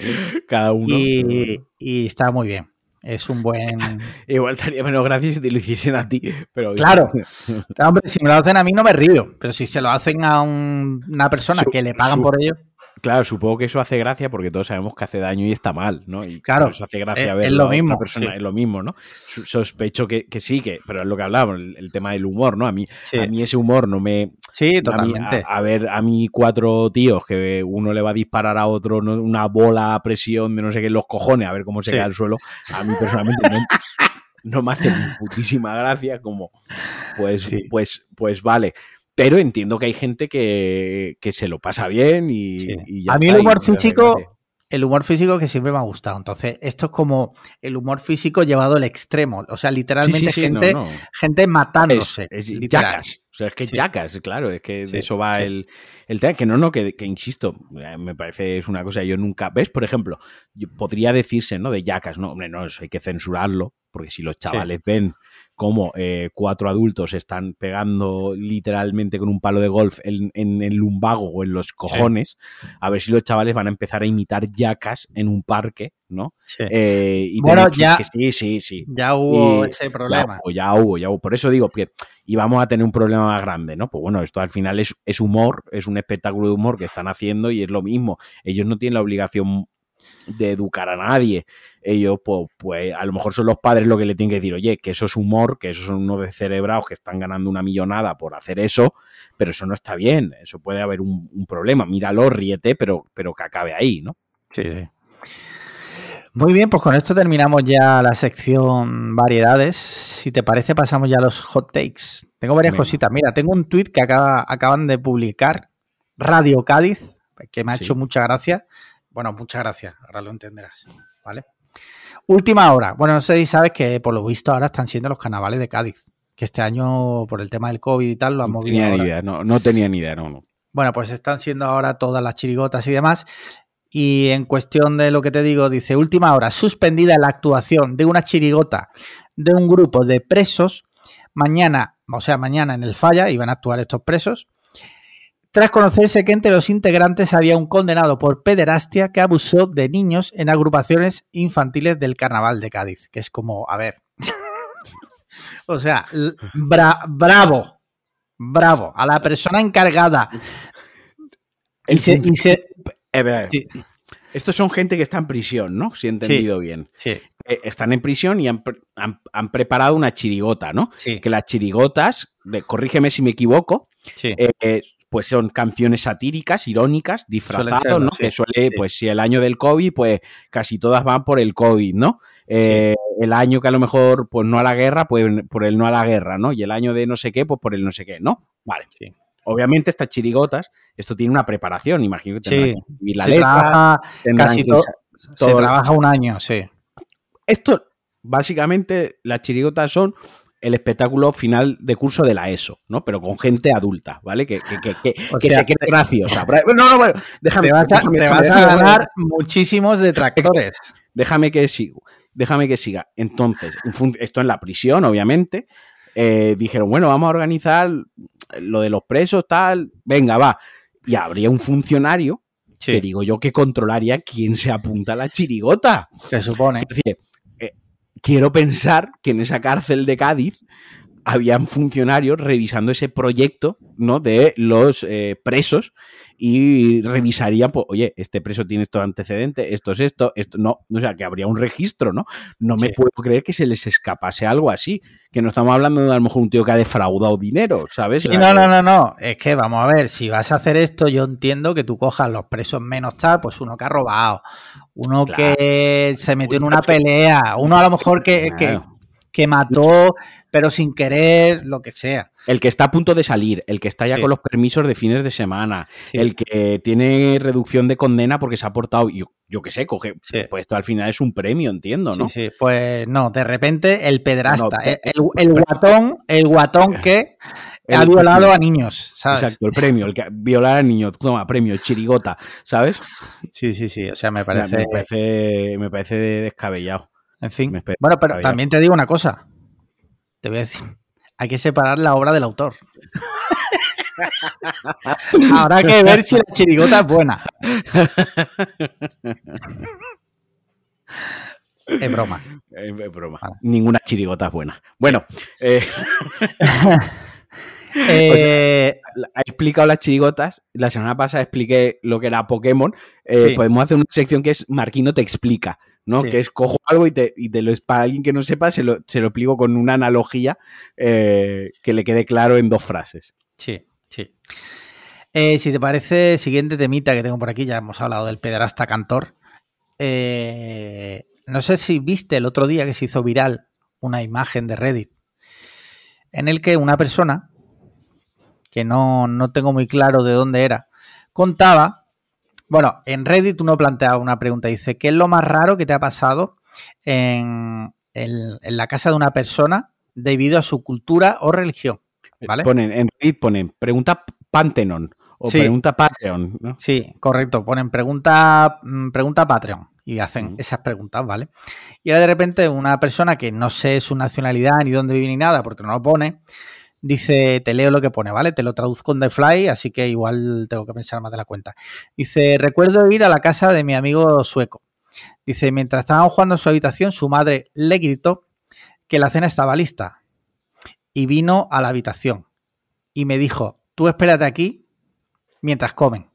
cada uno. Y, está muy bien. Es un buen. Igual estaría menos gracia si te lo hiciesen a ti, pero. Claro. Hombre, si me lo hacen a mí no me río, pero si se lo hacen a una persona que le pagan por ello. Claro, supongo que eso hace gracia porque todos sabemos que hace daño y está mal, ¿no? Y claro, eso hace gracia es, lo mismo, persona, es lo mismo, ¿no? Sospecho que, sí, que, pero es lo que hablábamos, el, tema del humor, ¿no? A mí, a mí ese humor no me. Sí, totalmente. A, ver, a mí cuatro tíos que uno le va a disparar a otro una bola a presión de no sé qué los cojones, a ver cómo se cae al suelo, a mí personalmente no, me hace putísima gracia, como, pues, pues, pues vale pero entiendo que hay gente que, se lo pasa bien y, ya A mí el humor físico, el humor físico que siempre me ha gustado. Entonces, esto es como el humor físico llevado al extremo. O sea, literalmente gente, gente matándose. Es, yacas. O sea, es que yacas, claro. Es que de eso va el, el tema. Que no, no, que, que, insisto, eh, me parece es una cosa yo nunca. ¿Ves? Por ejemplo, yo podría decirse, ¿no? De yacas, ¿no? Hombre, no, eso hay que censurarlo. Porque si los chavales ven como eh, cuatro adultos están pegando literalmente con un palo de golf en, el lumbago o en los cojones, a ver si los chavales van a empezar a imitar yacas en un parque, ¿no? Eh, y bueno, ya, sí, sí, sí. Ya hubo ese problema. Ya, hubo, ya hubo. Por eso digo que íbamos a tener un problema más grande, ¿no? Pues bueno, esto al final es, es humor, es un espectáculo de humor que están haciendo y es lo mismo. Ellos no tienen la obligación de educar a nadie. Ellos, pues, pues, a lo mejor son los padres lo que le tienen que decir, oye, que eso es humor, que esos son unos descerebrados que están ganando una millonada por hacer eso, pero eso no está bien, eso puede haber un, problema. Míralo, ríete, pero, pero que acabe ahí, ¿no? Sí, sí. Muy bien, pues con esto terminamos ya la sección variedades. Si te parece, pasamos ya a los hot takes. Tengo varias cositas. Mira, tengo un tweet que acaba, acaban de publicar Radio Cádiz, que me ha hecho mucha gracia. Bueno, muchas gracias, ahora lo entenderás, ¿vale? Última hora. Bueno, no sé si sabes que por lo visto ahora están siendo los carnavales de Cádiz, que este año por el tema del COVID y tal lo han no movido. Tenía ni idea, no, no tenía ni idea, no, no. Bueno, pues están siendo ahora todas las chirigotas y demás. Y en cuestión de lo que te digo, dice, última hora, suspendida la actuación de una chirigota de un grupo de presos. Mañana, o sea, mañana en el falla iban a actuar estos presos tras conocerse que entre los integrantes había un condenado por pederastia que abusó de niños en agrupaciones infantiles del Carnaval de Cádiz, que es como, a ver, o sea, bravo, bravo, a la persona encargada. Y se, Estos son gente que está en prisión, ¿no? Si he entendido bien. Sí. Eh, están en prisión y han, pre- han- han preparado una chirigota, ¿no? Sí. Que las chirigotas, de- corrígeme si me equivoco, Sí. eh, pues son canciones satíricas, irónicas, disfrazados, serlo, ¿no? sí, que suele, sí. pues si el año del COVID, pues casi todas van por el COVID, ¿no? Eh, El año que a lo mejor, pues no a la guerra, pues por el no a la guerra, ¿no? Y el año de no sé qué, pues por el no sé qué, ¿no? Vale. Obviamente estas chirigotas, esto tiene una preparación, imagino que Sí. tendrán que la se letra, trabaja, casi que to- sa- se todo- trabaja un año, sí. Esto, básicamente, las chirigotas son el espectáculo final de curso de la ESO, ¿no? Pero con gente adulta, ¿vale? Que, que, que, que, sea, se cree graciosa. No, no, bueno, déjame, Te vas a, déjame- te déjame- vas a ganar muchísimos detractores. déjame que siga. Déjame que siga. Entonces, esto en la prisión, obviamente. eh, dijeron, bueno, vamos a organizar lo de los presos, tal. Venga, va. Y habría un funcionario que digo yo que controlaría quién se apunta a la chirigota. se supone. Es decir, quiero pensar que en esa cárcel de Cádiz habían funcionarios revisando ese proyecto ¿no? de los eh, presos y revisarían, pues, oye, este preso tiene estos antecedentes, esto es esto, esto no, o sea, que habría un registro, ¿no? No me Sí. puedo creer que se les escapase algo así, que no estamos hablando de a lo mejor un tío que ha defraudado dinero, ¿sabes? Sí, O sea, no, no, no, no. Es que vamos a ver, si vas a hacer esto, yo entiendo que tú cojas los presos menos tal, pues uno que ha robado, uno Claro. que se metió en una pelea, uno a lo mejor que, que, Claro. que mató, pero sin querer, lo que sea. El que está a punto de salir, el que está ya Sí. con los permisos de fines de semana, Sí. el que tiene reducción de condena porque se ha portado, yo, yo qué sé, coge, Sí. pues esto al final es un premio, entiendo, ¿no? Sí, sí. Pues no, de repente el pedrasta, No, el, el- el guatón, el guatón que ha violado a niños, ¿sabes? Exacto, el premio, el que violar al niño, toma, premio, chirigota, ¿sabes? Sí, sí, sí. O sea, Me parece. me parece, me parece descabellado. En fin. Bueno, pero también te digo una cosa. Te voy a decir. Hay que separar la obra del autor. Habrá que ver si la chirigota es buena. Es broma. Eh, Es broma. Vale. Ninguna chirigota es buena. Bueno, eh, Eh, he explicado las chirigotas. La semana pasada expliqué lo que era Pokémon. Eh, Sí. Podemos hacer una sección que es Marquino te explica, ¿no? Sí. Que es cojo algo y te, y te lo es para alguien que no sepa, se lo, se lo explico con una analogía eh, que le quede claro en dos frases. sí, sí. Eh, si te parece, siguiente temita que tengo por aquí, ya hemos hablado del pederasta cantor. Eh, no sé si viste el otro día que se hizo viral una imagen de Reddit en el que una persona, que no, no tengo muy claro de dónde era, contaba, bueno, en Reddit uno plantea una pregunta, dice, ¿qué es lo más raro que te ha pasado en, en- en la casa de una persona debido a su cultura o religión? ¿Vale? Ponen, en Reddit ponen pregunta Pantheon o Sí. pregunta Patreon, ¿no? Sí, correcto. Ponen pregunta, mm, pregunta Patreon y hacen esas preguntas, ¿vale? Y ahora de repente una persona que no sé su nacionalidad ni dónde vive ni nada porque no lo pone, dice, te leo lo que pone, ¿vale? Te lo traduzco en The Fly, así que igual tengo que pensar más de la cuenta. Dice, recuerdo ir a la casa de mi amigo sueco. Dice, mientras estaban jugando en su habitación, su madre le gritó que la cena estaba lista y vino a la habitación y me dijo, tú espérate aquí mientras comen.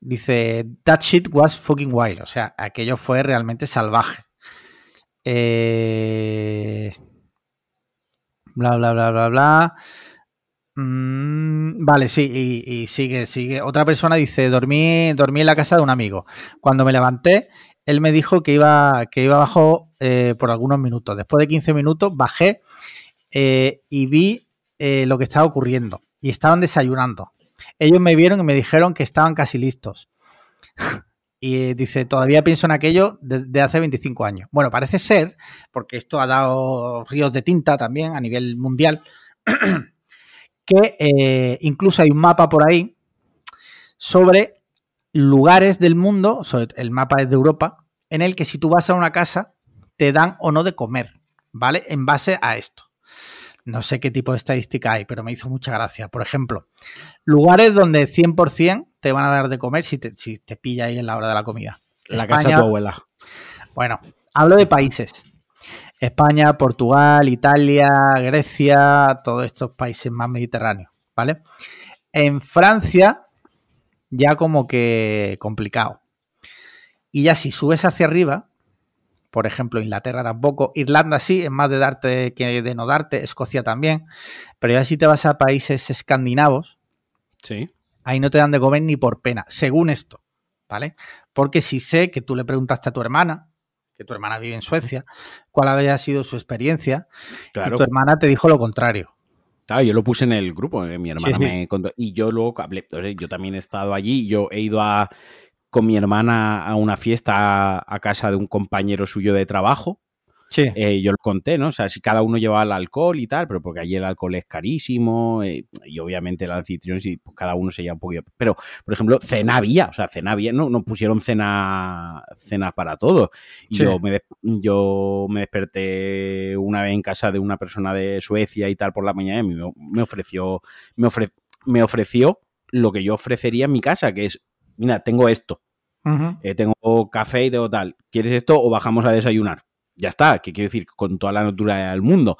Dice, that shit was fucking wild. O sea, aquello fue realmente salvaje. Eh, Bla, bla, bla, bla, bla. Mm, vale, sí, y, sigue, sigue. Otra persona dice, dormí, dormí en la casa de un amigo. Cuando me levanté, él me dijo que iba, que iba abajo eh, por algunos minutos. Después de 15 minutos bajé eh, y vi eh, lo que estaba ocurriendo. Y estaban desayunando. Ellos me vieron y me dijeron que estaban casi listos. Y dice, todavía pienso en aquello de, de hace 25 años. Bueno, parece ser, porque esto ha dado ríos de tinta también a nivel mundial, que eh, incluso hay un mapa por ahí sobre lugares del mundo, sobre- el mapa es de Europa, en el que si tú vas a una casa, te dan o no de comer, ¿vale? En base a esto. No sé qué tipo de estadística hay, pero me hizo mucha gracia. Por ejemplo, lugares donde 100% te van a dar de comer si te, si te pilla ahí en la hora de la comida. La España- casa de tu abuela. Bueno, hablo de países. España, Portugal, Italia, Grecia, todos estos países más mediterráneos, ¿vale? En Francia, ya como que complicado. Y ya si subes hacia arriba, por ejemplo, Inglaterra tampoco, Irlanda sí, es más de darte que de no darte, Escocia también, pero ya si te vas a países escandinavos, Sí. Ahí no te dan de comer ni por pena, según esto, ¿vale? Porque si sé que tú le preguntaste a tu hermana, que tu hermana vive en Suecia, cuál había sido su experiencia, Claro. y tu hermana te dijo lo contrario. Claro, yo lo puse en el grupo, eh, mi hermana sí. me contó. Y yo luego hablé, yo también he estado allí, yo he ido a, con mi hermana a una fiesta a, a casa de un compañero suyo de trabajo. Sí. Eh, yo lo conté, ¿no? O sea, si cada uno llevaba el alcohol y tal, pero porque allí el alcohol es carísimo eh, y obviamente el anfitrión, sí, pues cada uno se lleva un poquito. Pero, por ejemplo, cena había, o sea, cena había, no, no pusieron cena, cena para todos. Y Sí. yo, me yo me desperté una vez en casa de una persona de Suecia y tal por la mañana y me, me ofreció, me, ofre- me ofreció lo que yo ofrecería en mi casa, que es, mira, tengo esto, eh, tengo café y tengo tal. ¿Quieres esto o bajamos a desayunar? Ya está, que quiero decir, con toda la naturaleza del mundo.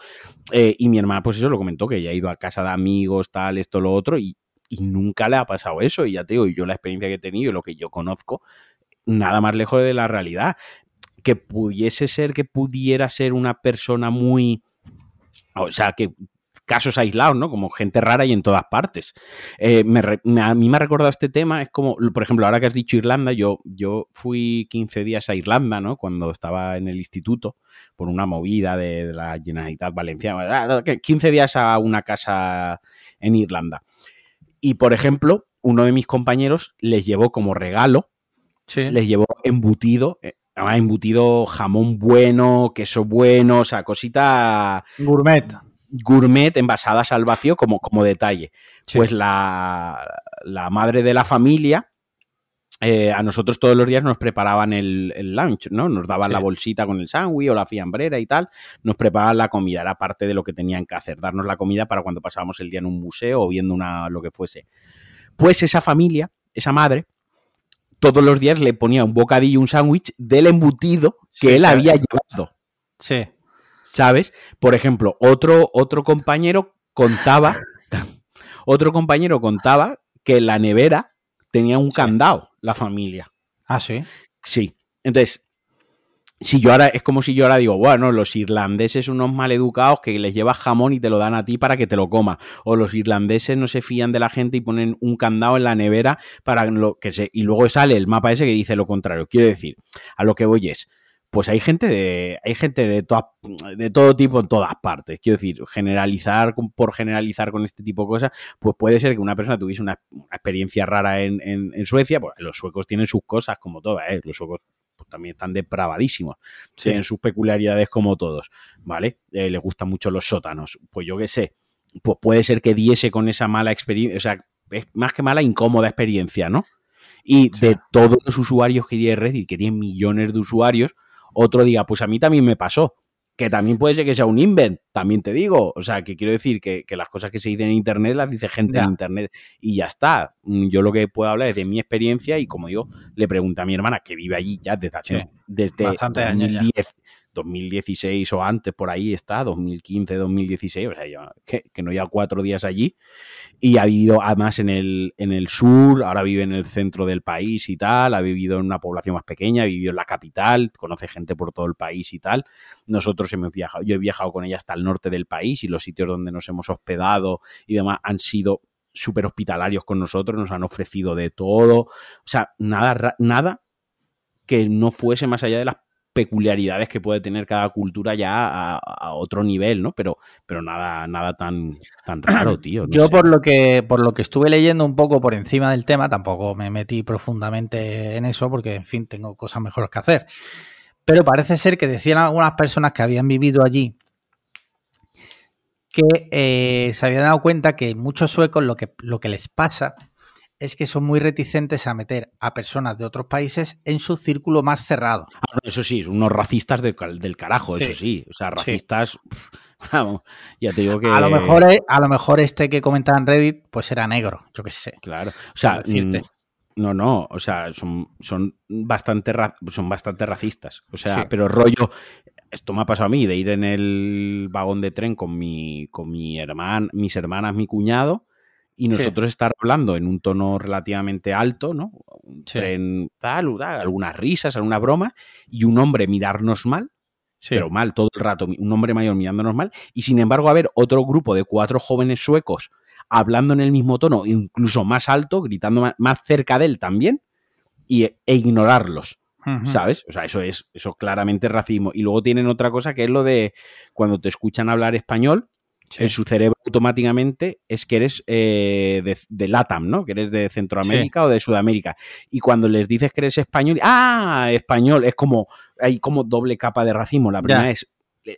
Eh, y mi hermana, pues eso lo comentó, que ella ha ido a casa de amigos, tal, esto, lo otro, y, y nunca le ha pasado eso. Y ya te digo, yo la experiencia que he tenido, lo que yo conozco, nada más lejos de la realidad. Que pudiese ser, que pudiera ser una persona muy. O sea, que casos aislados, ¿no? Como gente rara y en todas partes. Eh, me re- me- a mí me ha recordado este tema, es como, por ejemplo, ahora que has dicho Irlanda, yo, yo fui 15 días a Irlanda, ¿no? Cuando estaba en el instituto, por una movida de, de la Generalitat Valenciana, ah, que 15 días a una casa en Irlanda. Y, por ejemplo, uno de mis compañeros les llevó como regalo, Sí. les llevó embutido, eh, además embutido jamón bueno, queso bueno, o sea, cosita Gourmet. Gourmet envasadas al vacío como, como detalle. Sí. Pues la, la madre de la familia, eh, a nosotros todos los días nos preparaban el, el lunch, ¿no? Nos daban Sí. la bolsita con el sándwich o la fiambrera y tal, nos preparaban la comida, era parte de lo que tenían que hacer, darnos la comida para cuando pasábamos el día en un museo o viendo una, lo que fuese. Pues esa familia, esa madre, todos los días le ponía un bocadillo, un sándwich del embutido que Sí, él claro. había llevado. Sí. ¿Sabes? Por ejemplo, otro, otro compañero contaba, otro compañero contaba que la nevera tenía un Sí. candado, la familia. Ah, sí. Sí. Entonces, si yo ahora, es como si yo ahora digo, bueno, los irlandeses unos maleducados que les llevas jamón y te lo dan a ti para que te lo comas. O los irlandeses no se fían de la gente y ponen un candado en la nevera para lo que se. Y luego sale el mapa ese que dice lo contrario. Quiero decir, a lo que voy es. Pues hay gente de. Hay gente de todas, de todo tipo en todas partes. Quiero decir, generalizar por generalizar con este tipo de cosas, pues puede ser que una persona tuviese una, una experiencia rara en, en- en Suecia. Pues los suecos tienen sus cosas, como todas, ¿eh? Los suecos pues, también están depravadísimos. Tienen sus peculiaridades como todos, ¿vale? Eh, les gustan mucho los sótanos. Pues yo qué sé. Pues puede ser que diese con esa mala experiencia. O sea, es más que mala, incómoda experiencia, ¿no? Y Sí. de todos los usuarios que tiene Reddit, que tiene millones de usuarios, otro diga, pues a mí también me pasó. Que también puede ser que sea un invent, también te digo. O sea, que quiero decir que, que las cosas que se dicen en Internet las dice gente Ya. en Internet y ya está. Mm, Yo lo que puedo hablar es de mi experiencia y como digo, le pregunté a mi hermana que vive allí ya desde, hace- Sí. desde Bastantes años ya. 2010, 2016 o antes, por ahí está, 2015, 2016, o sea, ya, que, que no lleva cuatro días allí y ha vivido además en el, en el sur, ahora vive en el centro del país y tal, ha vivido en una población más pequeña, ha vivido en la capital, conoce gente por todo el país y tal. Nosotros hemos viajado, yo he viajado con ella hasta el norte del país y los sitios donde nos hemos hospedado y demás han sido súper hospitalarios con nosotros, nos han ofrecido de todo, o sea, nada, nada que no fuese más allá de las peculiaridades que puede tener cada cultura ya a, a otro nivel, ¿no? Pero, pero nada, nada tan, tan raro, tío. no Yo sé. por lo que por lo que estuve leyendo un poco por encima del tema, tampoco me metí profundamente en eso porque en fin, tengo cosas mejores que hacer. Pero parece ser que decían algunas personas que habían vivido allí que eh, se habían dado cuenta que muchos suecos lo que, lo que les pasa es que son muy reticentes a meter a personas de otros países en su círculo más cerrado. Ah, no, eso sí, unos racistas de del carajo, Sí. eso sí. O sea, racistas. Vamos, ya te digo que. A lo mejor eh, a lo mejor este que comentaba en Reddit pues era negro, yo qué sé. Claro. O sea, decirte. mm, no, no. O sea, son, son bastante ra- son bastante racistas. O sea, Sí. pero rollo. Esto me ha pasado a mí, de ir en el vagón de tren con mi, con mi hermana, mis hermanas, mi cuñado, y nosotros estar hablando en un tono relativamente alto, ¿no? tren tal, tal, algunas risas, algunas bromas, y un hombre mirarnos mal, pero mal todo el rato, un hombre mayor mirándonos mal, y sin embargo haber otro grupo de cuatro jóvenes suecos hablando en el mismo tono, incluso más alto, gritando más, cerca de él también, y, e ignorarlos. ¿Sabes? O sea, eso es, eso claramente racismo. Y luego tienen otra cosa que es lo de cuando te escuchan hablar español, en su cerebro automáticamente es que eres eh, de, LATAM, ¿no? Que eres de Centroamérica o de Sudamérica. Y cuando les dices que eres español, ¡ah! Español, es como, hay como doble capa de racismo. La primera es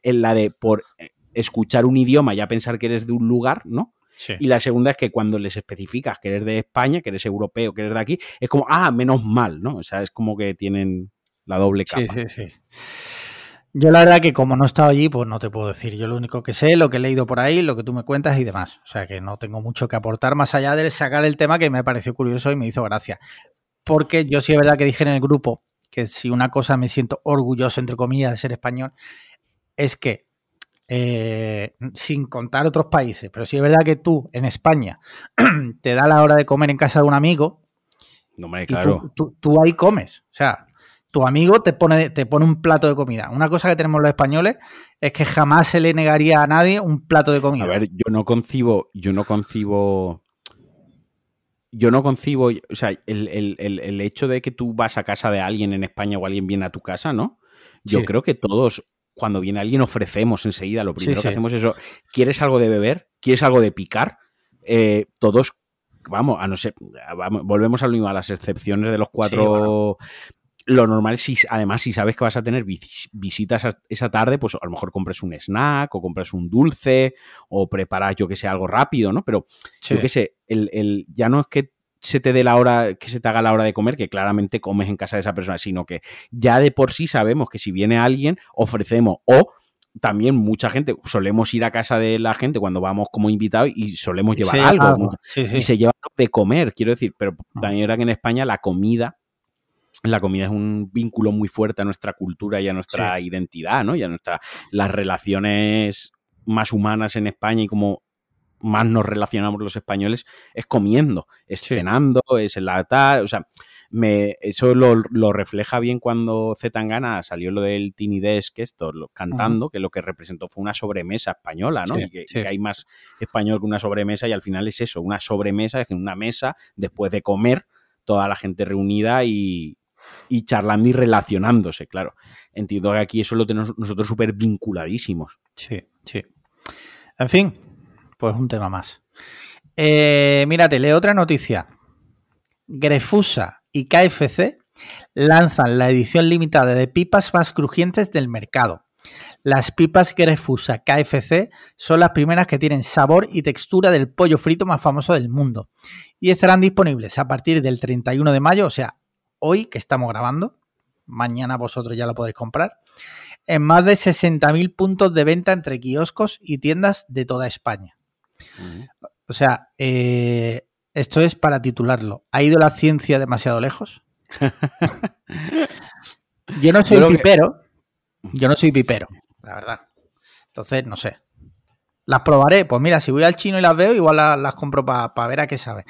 la de por eh, escuchar un idioma ya pensar que eres de un lugar, ¿no? Y la segunda es que cuando les especificas que eres de España, que eres europeo, que eres de aquí, es como, ah, menos mal, ¿no? O sea, es como que tienen la doble capa. Sí, sí, sí. Yo la verdad que como no he estado allí, pues no te puedo decir. Yo lo único que sé, lo que he leído por ahí, lo que tú me cuentas y demás. O sea que no tengo mucho que aportar más allá de sacar el tema que me pareció curioso y me hizo gracia. Porque yo sí es verdad que dije en el grupo que si una cosa me siento orgulloso, entre comillas, de ser español, es que eh, sin contar otros países, pero si es verdad que tú en España te da la hora de comer en casa de un amigo, no me claro. tú, tú, ahí comes. O sea, tu amigo te pone, te pone un plato de comida. Una cosa que tenemos los españoles es que jamás se le negaría a nadie un plato de comida. A ver, yo no concibo, yo no concibo. Yo no concibo, o sea, el, hecho de que tú vas a casa de alguien en España o alguien viene a tu casa, ¿no? Yo creo que todos cuando viene alguien ofrecemos enseguida, lo primero que hacemos es eso, ¿quieres algo de beber? ¿Quieres algo de picar? Eh, todos, vamos, a no ser, volvemos a lo mismo, a las excepciones de los cuatro... lo normal es, si, además, si sabes que vas a tener visitas esa tarde, pues a lo mejor compres un snack o compras un dulce o preparas, yo que sé, algo rápido, ¿no? Pero yo que sé, el, el, ya no es que se te dé la hora, que se te haga la hora de comer, que claramente comes en casa de esa persona, sino que ya de por sí sabemos que si viene alguien, ofrecemos. O también mucha gente, solemos ir a casa de la gente cuando vamos como invitados y solemos llevar algo. Y se lleva de comer, quiero decir, pero también era que en España la comida, la comida es un vínculo muy fuerte a nuestra cultura y a nuestra identidad, ¿no? Y a nuestra, las relaciones más humanas en España y como más nos relacionamos los españoles es comiendo, es cenando, es en la tal, o sea, me, eso lo, refleja bien cuando Zetangana salió lo del Tiny Desk, esto, cantando, que lo que representó fue una sobremesa española, ¿no? y que, hay más español que una sobremesa y al final es eso, una sobremesa, es en una mesa, después de comer, toda la gente reunida y, y charlando y relacionándose, claro. Entiendo que aquí eso lo tenemos nosotros súper vinculadísimos. Sí, sí. En fin, pues un tema más. Eh, mírate, leo otra noticia. Grefusa y KFC lanzan la edición limitada de pipas más crujientes del mercado. Las pipas Grefusa KFC son las primeras que tienen sabor y textura del pollo frito más famoso del mundo y estarán disponibles a partir del 31 de mayo, o sea, hoy que estamos grabando, mañana vosotros ya lo podréis comprar, en más de 60.000 puntos de venta entre kioscos y tiendas de toda España. O sea, eh, esto es para titularlo. ¿Ha ido la ciencia demasiado lejos? yo no soy pipero. Yo no soy pipero, la verdad. Entonces, no sé. Las probaré. Pues mira, si voy al chino y las veo, igual las, compro para ver a qué sabe.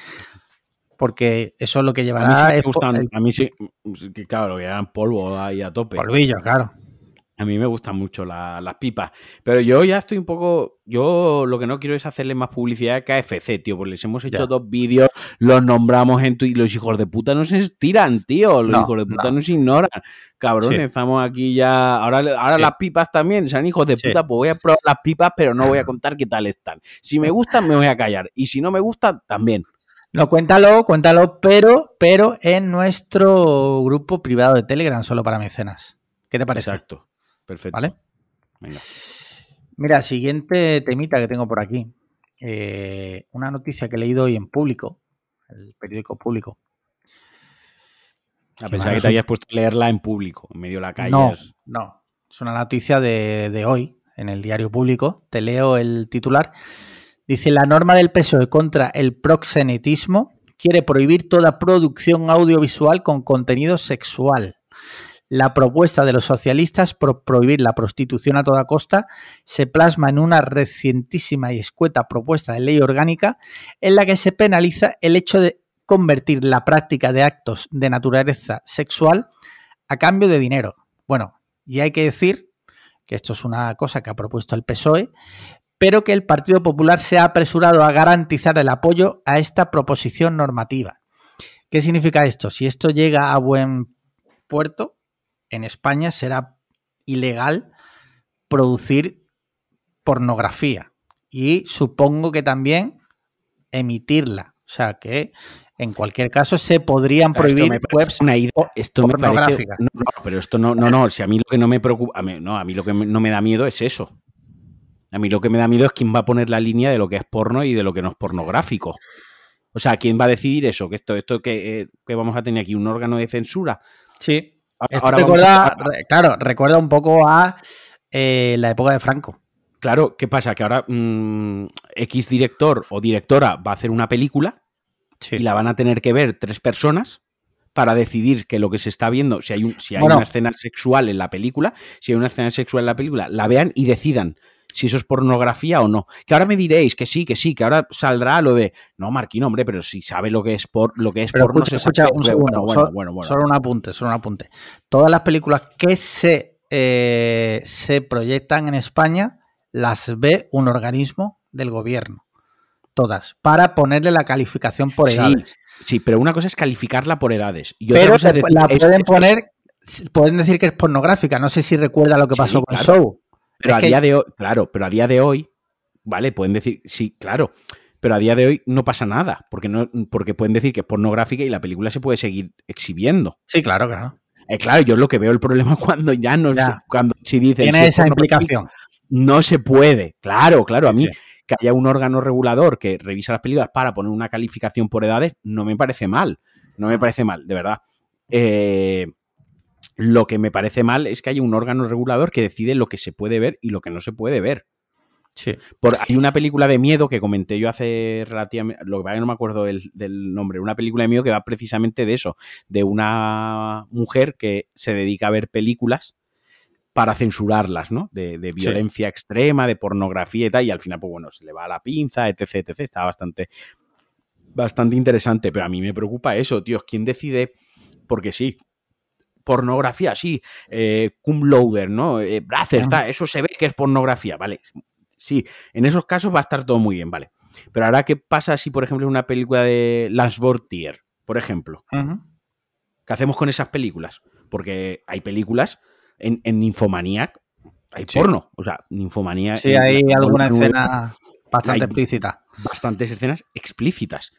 Porque eso es lo que llevará. A mí sí, a mí sí claro, lo que eran polvo ahí a tope. Polvillo, claro. A mí me gustan mucho las pipas. Pero yo ya estoy un poco. Yo lo que no quiero es hacerle más publicidad a KFC, tío. Porque les hemos hecho dos vídeos, los nombramos en Twitter. Los hijos de puta no se estiran, tío. Los hijos de puta no. se ignoran. Cabrones, estamos aquí ya. Ahora, ahora las pipas también. Sean hijos de puta, pues voy a probar las pipas, pero no voy a contar qué tal están. Si me gustan, me voy a callar. Y si no me gustan, también. No, cuéntalo, cuéntalo, pero, pero en nuestro grupo privado de Telegram, solo para mecenas. ¿Qué te parece? Exacto. Perfecto. ¿Vale? Venga. Mira, siguiente temita que tengo por aquí. Eh, una noticia que he leído hoy en público, el periódico público. A que te hayas puesto a leerla en público, en medio de la calle. No, no. Es una noticia de, de hoy, en el diario público. Te leo el titular. Dice, la norma del PSOE contra el proxenetismo quiere prohibir toda producción audiovisual con contenido sexual. La propuesta de los socialistas por prohibir la prostitución a toda costa se plasma en una recientísima y escueta propuesta de ley orgánica en la que se penaliza el hecho de convertir la práctica de actos de naturaleza sexual a cambio de dinero. Bueno, y hay que decir que esto es una cosa que ha propuesto el PSOE, pero que el Partido Popular se ha apresurado a garantizar el apoyo a esta proposición normativa. ¿Qué significa esto? Si esto llega a buen puerto, en España será ilegal producir pornografía y supongo que también emitirla. O sea que en cualquier caso se podrían prohibir webs una esto me parece, no, no, pero esto no, no, no, si a mí lo que no me preocupa, no, a mí lo que no me da miedo es eso. A mí lo que me da miedo es quién va a poner la línea de lo que es porno y de lo que no es pornográfico. O sea, ¿quién va a decidir eso? Que esto, esto que, eh, que vamos a tener aquí un órgano de censura. Sí. Ahora recuerda, claro, recuerda un poco a eh, la época de Franco. Claro, ¿qué pasa? Que ahora mm, X director o directora va a hacer una película y la van a tener que ver tres personas para decidir que lo que se está viendo, si hay, un, si hay una escena sexual en la película, si hay una escena sexual en la película, la vean y decidan si eso es pornografía o no. Que ahora me diréis que sí, que sí, que ahora saldrá lo de, no, Marquino, hombre, pero si sabe lo que es por lo que es porno, escucha, un segundo, solo, un apunte, solo un apunte. Todas las películas que se, eh, se proyectan en España las ve un organismo del gobierno. Todas, para ponerle la calificación por edades. Sí, pero una cosa es calificarla por edades. Y pero la pueden poner, pueden decir que es pornográfica. No sé si recuerda lo que pasó con Show pero a día de hoy, claro, pero a día de hoy, vale, pueden decir, sí, claro, pero a día de hoy no pasa nada, porque, no, porque pueden decir que es pornográfica y la película se puede seguir exhibiendo. Sí, claro, claro. Eh, claro, yo lo que veo el problema cuando ya no cuando si dicen tiene esa implicación. No se puede. Claro, claro, a mí que haya un órgano regulador que revisa las películas para poner una calificación por edades no me parece mal. No me parece mal, de verdad. Eh, lo que me parece mal es que hay un órgano regulador que decide lo que se puede ver y lo que no se puede ver. Sí. Por, hay una película de miedo que comenté yo hace relativamente. Lo que no me acuerdo del, nombre. Una película de miedo que va precisamente de eso. De una mujer que se dedica a ver películas para censurarlas, ¿no? De, violencia extrema, de pornografía y tal. Y al final, pues bueno, se le va a la pinza, etc, etc. Está bastante. Bastante interesante. Pero a mí me preocupa eso, tío. ¿Quién decide? Porque sí, pornografía, sí, eh, cum lauder, ¿no? Eh, está, eso se ve que es pornografía, ¿vale? Sí, en esos casos va a estar todo muy bien, ¿vale? Pero ahora, ¿qué pasa si, por ejemplo, en una película de Lance Vortier, por ejemplo? ¿Qué hacemos con esas películas? Porque hay películas en, en Nymphomaniac, hay porno, o sea, Nymphomaniac... Sí, hay alguna escena bastante explícita. Bastantes escenas explícitas.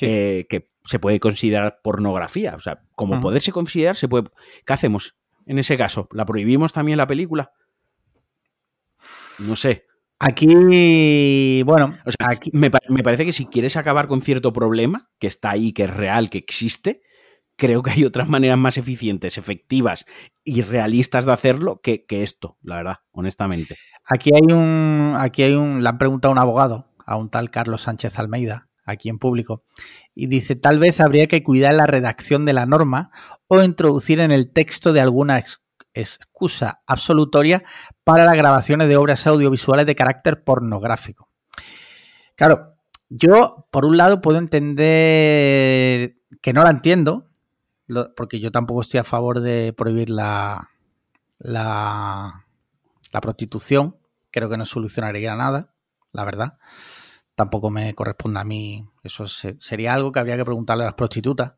Eh, que se puede considerar pornografía. O sea, como poderse considerar, se puede. ¿Qué hacemos en ese caso? ¿La prohibimos también la película? No sé. Aquí, bueno, aquí... Me, parece que si quieres acabar con cierto problema, que está ahí, que es real, que existe, creo que hay otras maneras más eficientes, efectivas y realistas de hacerlo que, que, esto, la verdad, honestamente. Aquí hay un, aquí hay un, le han preguntado a un abogado, a un tal Carlos Sánchez Almeida, aquí en público, y dice, tal vez habría que cuidar la redacción de la norma o introducir en el texto de alguna excusa absolutoria para las grabaciones de obras audiovisuales de carácter pornográfico. Claro, yo por un lado puedo entender que no la entiendo, porque yo tampoco estoy a favor de prohibir la, la, la prostitución, creo que no solucionaría nada, la verdad tampoco me corresponde a mí. Eso sería algo que habría que preguntarle a las prostitutas.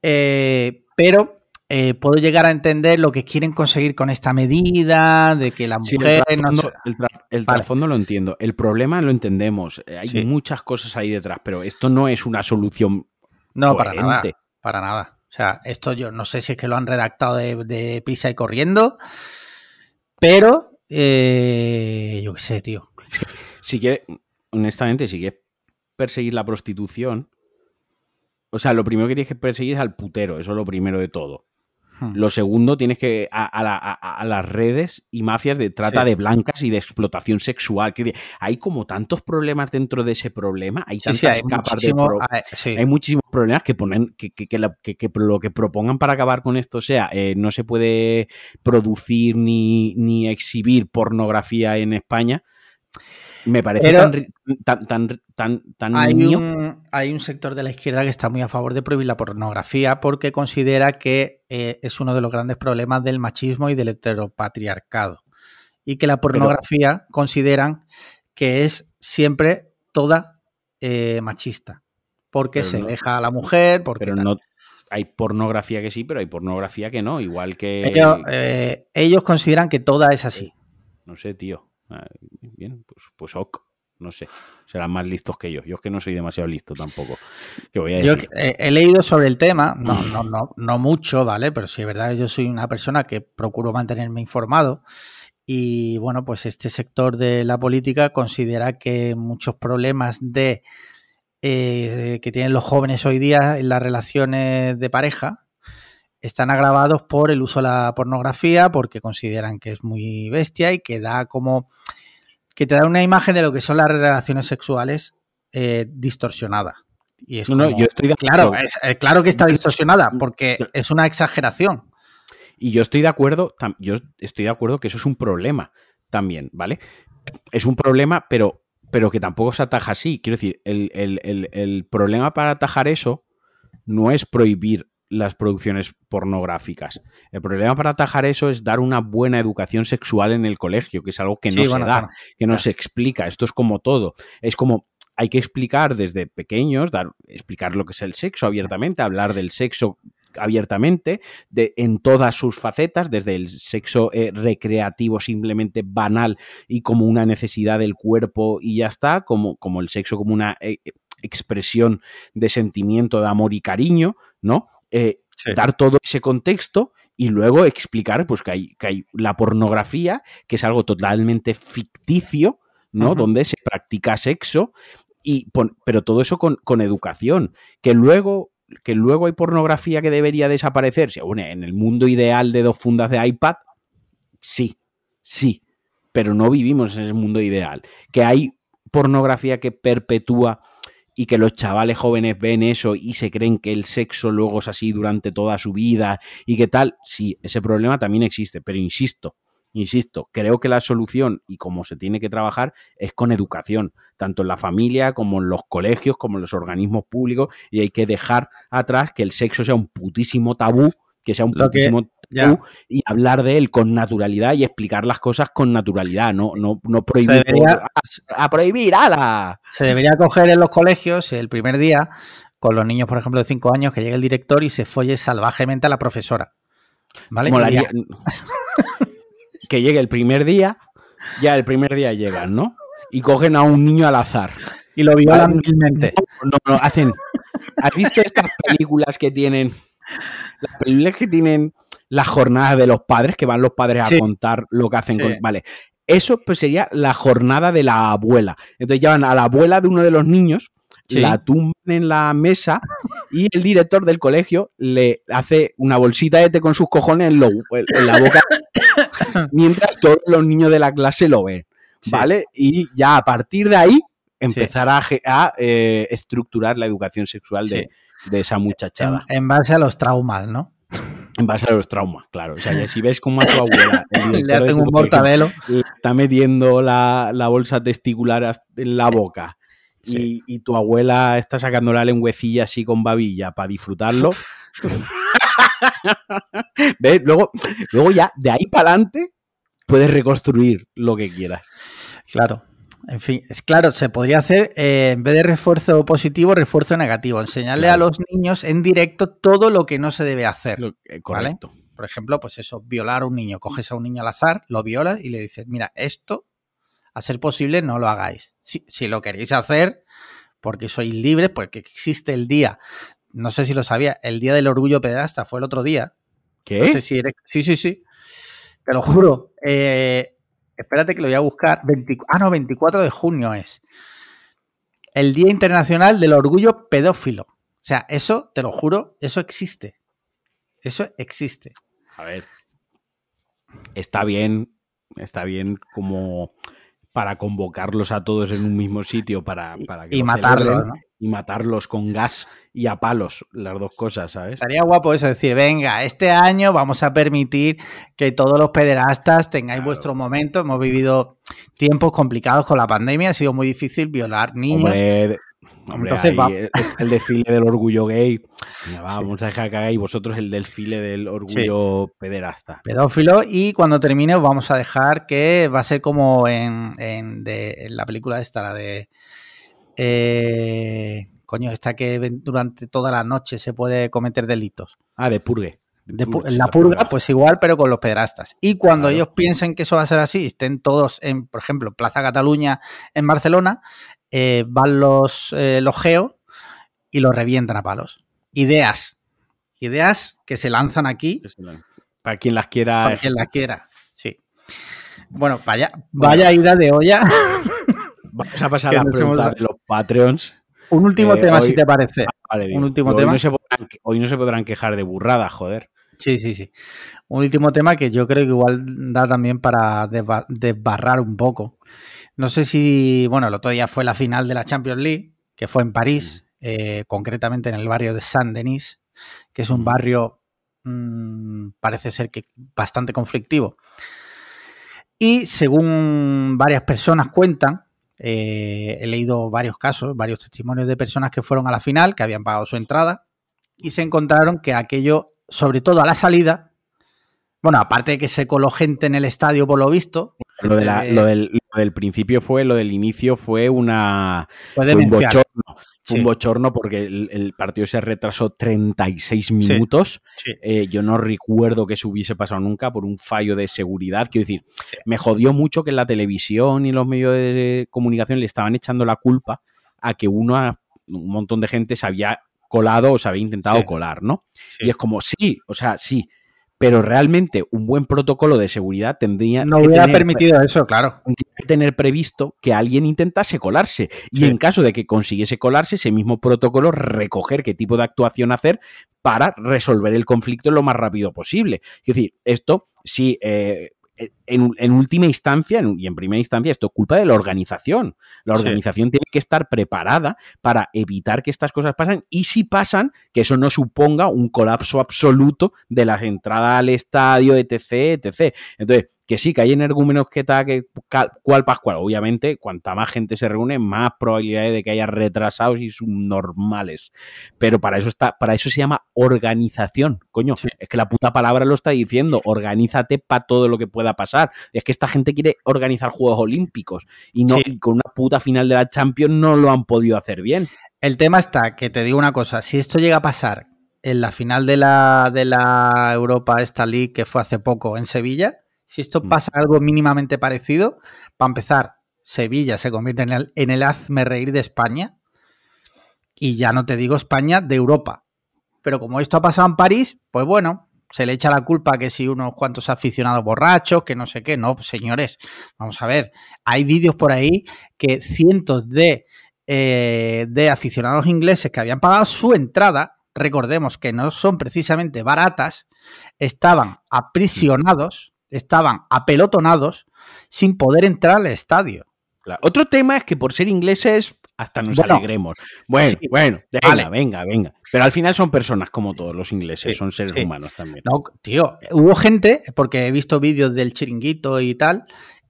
Eh, pero eh, puedo llegar a entender lo que quieren conseguir con esta medida, de que la mujer... el trasfondo, lo entiendo. El problema lo entendemos. Eh, hay muchas cosas ahí detrás, pero esto no es una solución. No, para nada. Para nada. O sea, esto yo no sé si es que lo han redactado de, de prisa y corriendo, pero yo qué sé, tío. Si quiere, honestamente, si quieres perseguir la prostitución, o sea, lo primero que tienes que perseguir es al putero, eso es lo primero de todo. Hmm. Lo segundo, tienes que a, las redes y mafias de trata de blancas y de explotación sexual. Que hay como tantos problemas dentro de ese problema. Hay tantas hay capas de Hay muchísimos problemas que ponen que, que, lo que propongan para acabar con esto sea eh, no se puede producir ni, ni exhibir pornografía en España Me parece tan, tan, tan, tan, hay, un, hay un sector de la izquierda que está muy a favor de prohibir la pornografía porque considera que eh, es uno de los grandes problemas del machismo y del heteropatriarcado. Y que la pornografía consideran que es siempre toda eh, machista. Porque se deja a la mujer, porque... Pero no, hay pornografía que sí, pero hay pornografía que no, igual que... Ellos, eh, ellos consideran que toda es así. No sé, tío. Ah, bien, pues, pues ok. No sé, serán más listos que yo. Yo es que no soy demasiado listo tampoco. Yo he, leído sobre el tema, no, no, no, no mucho, ¿vale? Pero sí es verdad que yo soy una persona que procuro mantenerme informado. Y bueno, pues este sector de la política considera que muchos problemas de eh, que tienen los jóvenes hoy día en las relaciones de pareja están agravados por el uso de la pornografía, porque consideran que es muy bestia y que da como que te da una imagen de lo que son las relaciones sexuales eh, distorsionada. Y es no, yo estoy de acuerdo. Claro, eh, claro que está distorsionada, porque es una exageración. Y yo estoy de acuerdo, yo estoy de acuerdo que eso es un problema también, ¿vale? Es un problema, pero, pero que tampoco se ataja así. Quiero decir, el, el problema para atajar eso no es prohibir las producciones pornográficas. El problema para atajar eso es dar una buena educación sexual en el colegio, que es algo que no se da, que no se explica. Esto es como todo. Es como hay que explicar desde pequeños, dar, explicar lo que es el sexo abiertamente, hablar del sexo abiertamente, de, en todas sus facetas, desde el sexo eh, recreativo simplemente banal y como una necesidad del cuerpo y ya está, como, como el sexo como una eh, expresión de sentimiento, de amor y cariño, ¿no? Eh, dar todo ese contexto y luego explicar pues, que, hay, que hay la pornografía, que es algo totalmente ficticio, ¿no? Donde se practica sexo, y, pero todo eso con, con, educación. Que luego, que luego hay pornografía que debería desaparecer. Bueno, en el mundo ideal de dos fundas de iPad, sí, sí, pero no vivimos en ese mundo ideal. Que hay pornografía que perpetúa y que los chavales jóvenes ven eso y se creen que el sexo luego es así durante toda su vida y qué tal, sí, ese problema también existe, pero insisto, insisto, creo que la solución y cómo se tiene que trabajar es con educación, tanto en la familia como en los colegios, como en los organismos públicos, y hay que dejar atrás que el sexo sea un putísimo tabú, que sea un putísimo y hablar de él con naturalidad y explicar las cosas con naturalidad, no, no, no prohibir. a, prohibir, ala. Se debería coger en los colegios el primer día con los niños, por ejemplo, de 5 años, que llegue el director y se folle salvajemente a la profesora. ¿Vale? que llegue el primer día, ya el primer día llegan, ¿no? Y cogen a un niño al azar. Y lo violan vilmente. No, no, hacen. ¿Has visto estas películas que tienen? Las películas que tienen la jornada de los padres, que van los padres a contar lo que hacen con. Vale. Eso pues sería la jornada de la abuela. Entonces llevan a la abuela de uno de los niños, la tumban en la mesa y el director del colegio le hace una bolsita de té con sus cojones en, la boca mientras todos los niños de la clase lo ven. ¿Vale? Y ya a partir de ahí empezar a, eh, estructurar la educación sexual de, esa muchachada. en, base a los traumas, ¿no? En base a los traumas, claro. O sea, si ves cómo a tu abuela le hacen un mortadelo, está metiendo la, bolsa testicular en la boca y, tu abuela está sacando la lengüecilla así con babilla para disfrutarlo. ¿Ves? Luego, luego ya, de ahí para adelante, puedes reconstruir lo que quieras. Claro. En fin, es claro, se podría hacer eh, en vez de refuerzo positivo, refuerzo negativo. Enseñarle a los niños en directo todo lo que no se debe hacer. Eh, correcto. Por ejemplo, pues eso, violar a un niño. Coges a un niño al azar, lo violas y le dices, mira, esto, a ser posible, no lo hagáis. Si, si lo queréis hacer, porque sois libres, porque existe el día, no sé si lo sabía, el día del orgullo pederasta fue el otro día. ¿Qué? No sé si eres... Sí, sí, sí. Te lo juro. Eh, espérate que lo voy a buscar, ah, no, 24 de junio es. El Día Internacional del Orgullo Pedófilo. O sea, eso, te lo juro, eso existe. Eso existe. A ver. Está bien, está bien como para convocarlos a todos en un mismo sitio para, para que y matarlos, y matarlos con gas y a palos, las dos cosas, ¿sabes? Estaría guapo eso, decir, venga, este año vamos a permitir que todos los pederastas tengáis vuestro momento. Hemos vivido tiempos complicados con la pandemia, ha sido muy difícil violar niños. Entonces va. El, desfile del orgullo gay. vamos a dejar que hagáis vosotros el desfile del orgullo pederasta. Pedófilo. Y cuando termine, vamos a dejar que va a ser como en, la película esta, la de. Eh, coño, esta que durante toda la noche se puede cometer delitos. Ah, de purgue. la purga, pues igual, pero con los pederastas. Y cuando ellos piensen que eso va a ser así, estén todos en, por ejemplo, Plaza Cataluña en Barcelona, eh, van los, eh, los geo y los revientan a palos. Ideas. Ideas que se lanzan aquí. Para quien las quiera. Para quien las quiera, sí. Bueno, vaya, vaya ida de olla. Vamos a pasar a las preguntas de los Patreons. Un último eh, tema, si te parece. Ah, un último hoy tema. No se podrán, hoy no se podrán quejar de burrada, joder. Sí, sí, sí. Un último tema que yo creo que igual da también para desbarrar un poco. No sé si, bueno, el otro día fue la final de la Champions League, que fue en París, mm. eh, concretamente en el barrio de Saint-Denis, que es un mm. barrio, mm, parece ser que bastante conflictivo. Y según varias personas cuentan, eh, he leído varios casos, varios testimonios de personas que fueron a la final, que habían pagado su entrada, y se encontraron que aquello, sobre todo a la salida, bueno, aparte de que se coló gente en el estadio por lo visto. Lo, eh, lo, del, principio fue, lo del inicio fue una. Fue, un bochorno. Fue un bochorno porque el, partido se retrasó 36 minutos. Eh, yo no recuerdo que se hubiese pasado nunca por un fallo de seguridad. Quiero decir, me jodió mucho que en la televisión y los medios de comunicación le estaban echando la culpa a que uno, un montón de gente se había colado o se había intentado colar, ¿no? Y es como, sí, o sea, sí pero realmente un buen protocolo de seguridad tendría no hubiera permitido eso, claro. Que tener previsto que alguien intentase colarse y en caso de que consiguiese colarse, ese mismo protocolo recoger qué tipo de actuación hacer para resolver el conflicto lo más rápido posible. Es decir, esto sí eh, en, última instancia y en primera instancia esto es culpa de la organización. La organización tiene que estar preparada para evitar que estas cosas pasen y si pasan, que eso no suponga un colapso absoluto de las entradas al estadio, etc, etc. Entonces, que sí, que hay energúmenos que tal, que cual pascual. Obviamente, cuanta más gente se reúne, más probabilidades de que haya retrasados y subnormales. Pero para eso está, para eso se llama organización. Coño, es que la puta palabra lo está diciendo. Organízate para todo lo que pueda pasar. Es que esta gente quiere organizar Juegos Olímpicos y no con una puta final de la Champions no lo han podido hacer bien. El tema está que te digo una cosa, si esto llega a pasar en la final de la, de la Europa esta League que fue hace poco en Sevilla, si esto mm. pasa algo mínimamente parecido, para empezar, Sevilla se convierte en el, en el hazme reír de España. Y ya no te digo España, de Europa. Pero como esto ha pasado en París, pues bueno, se le echa la culpa que si unos cuantos aficionados borrachos, que no sé qué. No, señores, vamos a ver. Hay vídeos por ahí que cientos de, eh, de aficionados ingleses que habían pagado su entrada, recordemos que no son precisamente baratas, estaban aprisionados estaban apelotonados sin poder entrar al estadio. Otro tema es que por ser ingleses hasta nos alegremos. Bueno, bueno, venga, venga, venga. Pero al final son personas como todos los ingleses, son seres humanos también. No, tío, hubo gente, porque he visto vídeos del chiringuito y tal,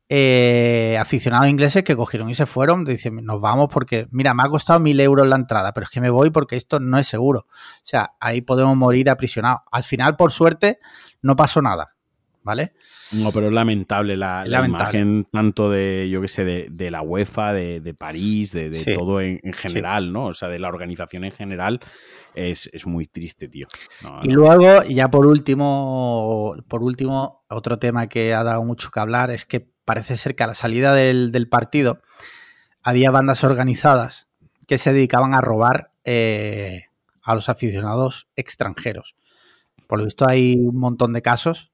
eh, aficionados ingleses que cogieron y se fueron. Dicen, nos vamos porque, mira, me ha costado mil euros la entrada, pero es que me voy porque esto no es seguro. O sea, ahí podemos morir aprisionados. Al final, por suerte, no pasó nada. ¿Vale? No, pero es lamentable la, imagen tanto de, yo qué sé, de, la UEFA, de, París, de, todo en, general, ¿no? O sea, de la organización en general, es, muy triste, tío. y luego, ya por último, por último, otro tema que ha dado mucho que hablar es que parece ser que a la salida del, partido había bandas organizadas que se dedicaban a robar eh, a los aficionados extranjeros. Por lo visto hay un montón de casos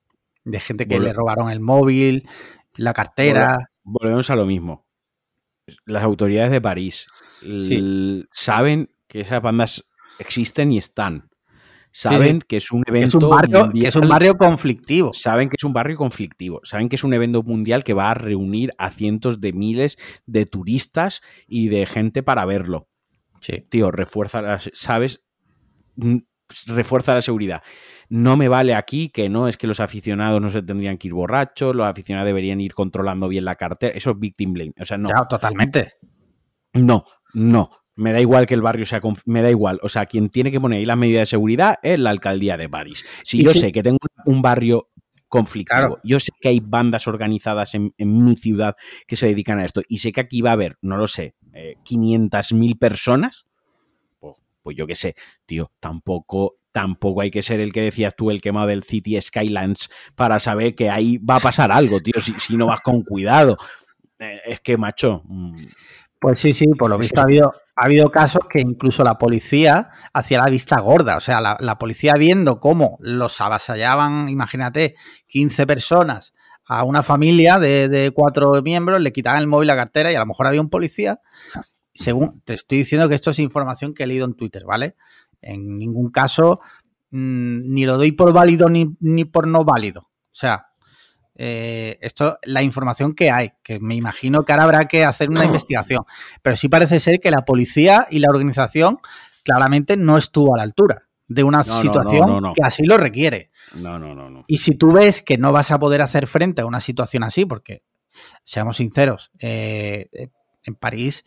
de gente que le robaron el móvil, la cartera. Volvemos a lo mismo. Las autoridades de París saben que esas bandas existen y están. Saben que es un evento. Es un, barrio, que es un barrio conflictivo. Saben que es un barrio conflictivo. Saben que es un evento mundial que va a reunir a cientos de miles de turistas y de gente para verlo. Sí. Tío, refuerza las. ¿Sabes? Mm, refuerza la seguridad. No me vale aquí que no es que los aficionados no se tendrían que ir borrachos, los aficionados deberían ir controlando bien la cartera. Eso es victim blame. O sea, no. Totalmente. No, no. Me da igual que el barrio sea. Me da igual. O sea, quien tiene que poner ahí las medidas de seguridad es la alcaldía de París. Si yo sé que tengo un barrio conflictivo, yo sé que hay bandas organizadas en, mi ciudad que se dedican a esto y sé que aquí va a haber, no lo sé, eh, 500.000 personas, pues, yo qué sé, tío, tampoco tampoco hay que ser el que decías tú, el quemado del City Skylands, para saber que ahí va a pasar algo, tío, si, si no vas con cuidado. Eh, es que, macho. Mm, pues sí, sí, por lo visto ha habido, ha habido casos que incluso la policía hacía la vista gorda. O sea, la, policía viendo cómo los avasallaban, imagínate, 15 personas a una familia de, de, cuatro miembros, le quitaban el móvil, la cartera y a lo mejor había un policía. Según te estoy diciendo que esto es información que he leído en Twitter, ¿vale? En ningún caso mm, ni lo doy por válido ni, ni por no válido. O sea, eh, esto la información que hay, que me imagino que ahora habrá que hacer una investigación. Pero sí parece ser que la policía y la organización claramente no estuvo a la altura de una situación que así lo requiere. No, no, no, no. Y si tú ves que no vas a poder hacer frente a una situación así, porque seamos sinceros, eh, en París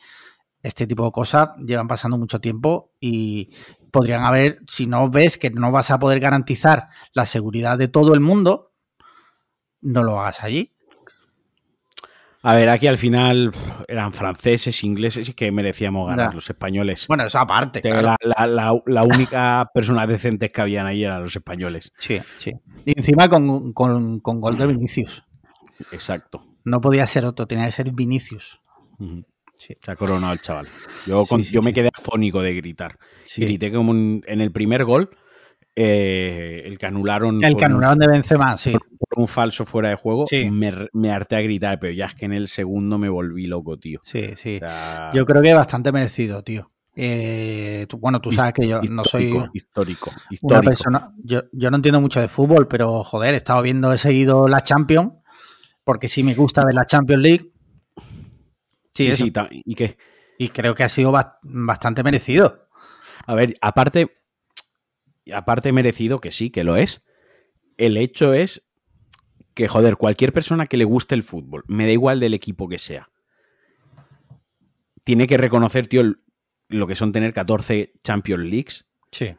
este tipo de cosas llevan pasando mucho tiempo y podrían haber, si no ves que no vas a poder garantizar la seguridad de todo el mundo, no lo hagas allí. A ver, aquí al final eran franceses, ingleses y que merecíamos ganar los españoles. Bueno, eso aparte. La, única persona decente que habían ahí eran los españoles. Sí, sí. Y encima con, con, gol de Vinicius. Exacto. No podía ser otro, tenía que ser Vinicius. Se ha coronado el chaval. Yo, yo me quedé afónico de gritar. Grité como en el primer gol eh, el que anularon. El que anularon de Benzema, sí. Por, un falso fuera de juego, me, harté a gritar, pero ya es que en el segundo me volví loco, tío. Sí, sí. yo creo que bastante merecido, tío. Eh, bueno, tú sabes que yo no soy histórico, histórico. una persona. Yo, no entiendo mucho de fútbol, pero joder, he estado viendo, he seguido la Champions, porque sí me gusta ver la Champions League. Sí, sí, ¿y qué? Y creo que ha sido bastante merecido. A ver, aparte, aparte merecido, que sí, que lo es, el hecho es que, joder, cualquier persona que le guste el fútbol, me da igual del equipo que sea, tiene que reconocer, tío, lo que son tener 14 Champions Leagues,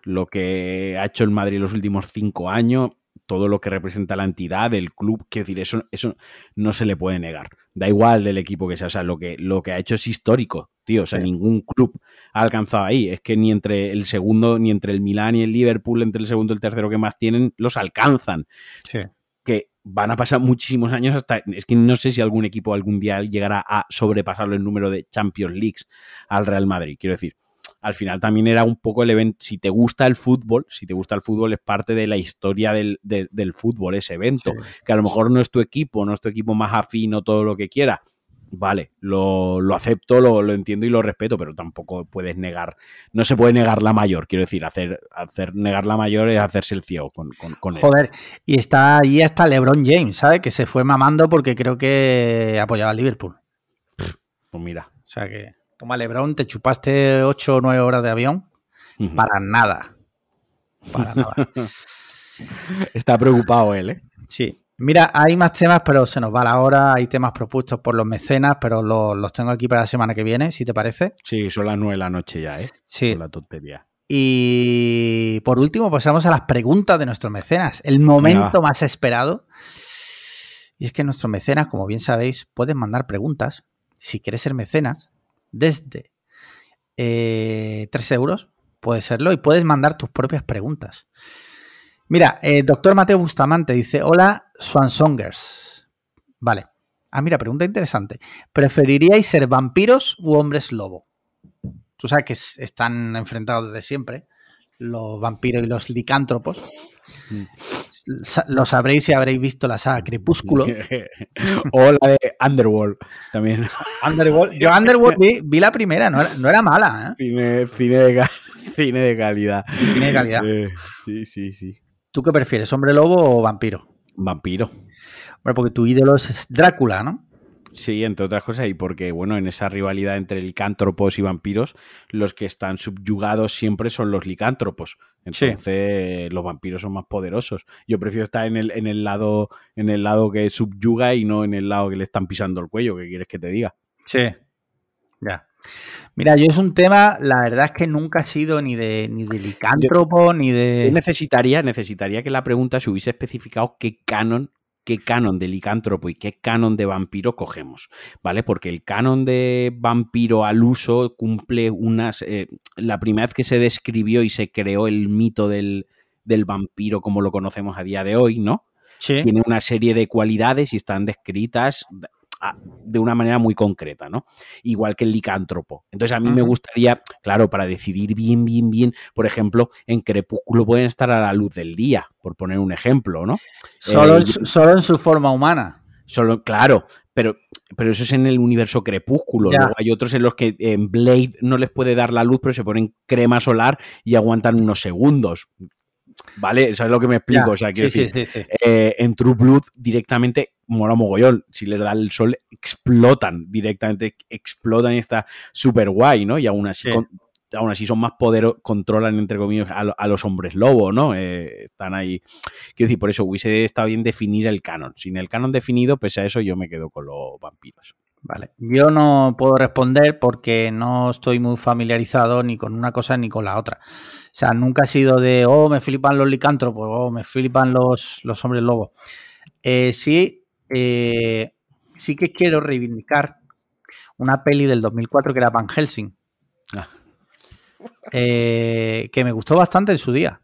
lo que ha hecho el Madrid los últimos cinco años, todo lo que representa la entidad, el club, quiero decir, eso, eso no se le puede negar. Da igual del equipo que sea, o sea, lo que, lo que ha hecho es histórico, tío. O sea, ningún club ha alcanzado ahí. Es que ni entre el segundo, ni entre el Milán y el Liverpool, entre el segundo y el tercero que más tienen, los alcanzan. Sí. Que van a pasar muchísimos años hasta. Es que no sé si algún equipo algún día llegará a sobrepasarlo el número de Champions Leagues al Real Madrid. Quiero decir, al final también era un poco el evento, si te gusta el fútbol, si te gusta el fútbol es parte de la historia del, fútbol, ese evento, que a lo mejor no es tu equipo, no es tu equipo más afino, todo lo que quiera. Vale, lo, acepto, lo, entiendo y lo respeto, pero tampoco puedes negar, no se puede negar la mayor, quiero decir, hacer, hacer negar la mayor es hacerse el ciego con, con, Joder, y está ahí hasta LeBron James, ¿sabes? Que se fue mamando porque creo que apoyaba a Liverpool. Pues mira. O sea que. Toma, Lebron, te chupaste 8 o 9 horas de avión para nada. Para nada. Está preocupado él, ¿eh? Sí. Mira, hay más temas, pero se nos va la hora. Hay temas propuestos por los mecenas, pero los, tengo aquí para la semana que viene, si te parece. Sí, son las 9 de la noche ya, ¿eh? Sí. la tontería. Y por último, pasamos a las preguntas de nuestros mecenas. El momento más esperado. Y es que nuestros mecenas, como bien sabéis, pueden mandar preguntas. Si quieres ser mecenas, desde eh, 3 euros, puede serlo, y puedes mandar tus propias preguntas. Mira, eh, doctor Mateo Bustamante dice, hola Swansongers. Vale. Ah, mira, pregunta interesante. ¿Preferiríais ser vampiros u hombres lobo? Tú sabes que están enfrentados desde siempre, los vampiros y los licántropos. Mm lo sabréis si habréis visto la saga Crepúsculo. o la de Underworld también. Underworld. Yo Underworld vi, la primera, no era, mala. ¿eh? Cine, cine, de, Cine de calidad. Cine de calidad. Eh, sí, sí, sí. ¿Tú qué prefieres, hombre lobo o vampiro? Vampiro. Bueno, porque tu ídolo es Drácula, ¿no? Sí, entre otras cosas, y porque, bueno, en esa rivalidad entre licántropos y vampiros, los que están subyugados siempre son los licántropos. Entonces, los vampiros son más poderosos. Yo prefiero estar en el, en el lado, en el lado que subyuga y no en el lado que le están pisando el cuello, ¿qué quieres que te diga? Sí. Ya. Mira, yo es un tema, la verdad es que nunca he sido ni de, ni de licántropo, ni de. necesitaría, necesitaría que la pregunta se hubiese especificado qué canon qué canon de licántropo y qué canon de vampiro cogemos, ¿vale? Porque el canon de vampiro al uso cumple unas... Eh, la primera vez que se describió y se creó el mito del, del vampiro como lo conocemos a día de hoy, ¿no? Sí. Tiene una serie de cualidades y están descritas de una manera muy concreta, ¿no? Igual que el licántropo. Entonces a mí me gustaría, claro, para decidir bien, bien, bien, por ejemplo, en Crepúsculo pueden estar a la luz del día, por poner un ejemplo, ¿no? Solo, en, eh, solo en su forma humana. Solo, claro, pero, pero eso es en el universo crepúsculo. Luego hay otros en los que en Blade no les puede dar la luz, pero se ponen crema solar y aguantan unos segundos. ¿Vale? Eso es lo que me explico. o sea, quiero decir, eh, en True Blood directamente mola mogollón. Si les da el sol, explotan directamente, explotan y está súper guay, ¿no? Y aún así, aún así son más poderosos, controlan, entre comillas, a, los hombres lobo, ¿no? Eh, están ahí. Quiero decir, por eso hubiese estado bien definir el canon. Sin el canon definido, pese a eso, yo me quedo con los vampiros. Vale. Yo no puedo responder porque no estoy muy familiarizado ni con una cosa ni con la otra. O sea, nunca he sido de, oh, me flipan los licántropos, oh, me flipan los, los hombres lobos. Eh, sí, eh, sí que quiero reivindicar una peli del 2004 que era Van Helsing. Ah. Eh, que me gustó bastante en su día.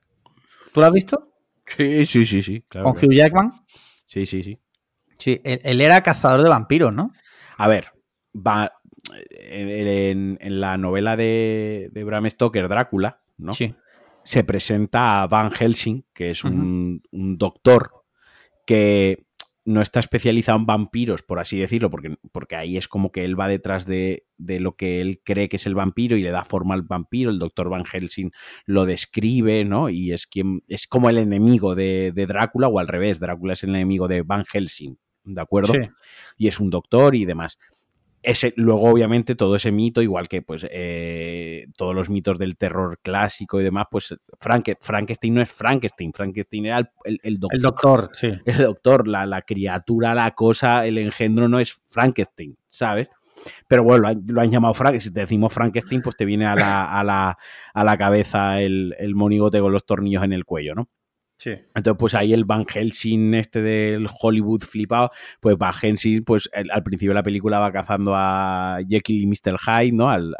¿Tú la has visto? Sí, sí, sí, sí. ¿Con Hugh Jackman? Sí, sí, sí. Sí, él, era cazador de vampiros, ¿no? A ver, va, en, la novela de, Bram Stoker, Drácula, ¿no? Sí. Se presenta a Van Helsing, que es un doctor que no está especializado en vampiros, por así decirlo, porque, porque ahí es como que él va detrás de, lo que él cree que es el vampiro y le da forma al vampiro. El doctor Van Helsing lo describe, ¿no? Y es quien es como el enemigo de, de Drácula, o al revés, Drácula es el enemigo de Van Helsing, ¿de acuerdo? Y es un doctor y demás ese, luego, obviamente, todo ese mito, igual que pues eh, todos los mitos del terror clásico y demás, pues Frankenstein no es Frankenstein, Frankenstein era el, doctor. El doctor, sí. El doctor, la, la, criatura, la cosa, el engendro no es Frankenstein, ¿sabes? Pero bueno, lo han, llamado Frankenstein. Si te decimos Frankenstein, pues te viene a la, a la, a la cabeza el, el monigote con los tornillos en el cuello, ¿no? Entonces, pues ahí el Van Helsing este del Hollywood flipado, pues Van Helsing, pues al principio de la película va cazando a Jekyll y Mr. Hyde, ¿no? Al,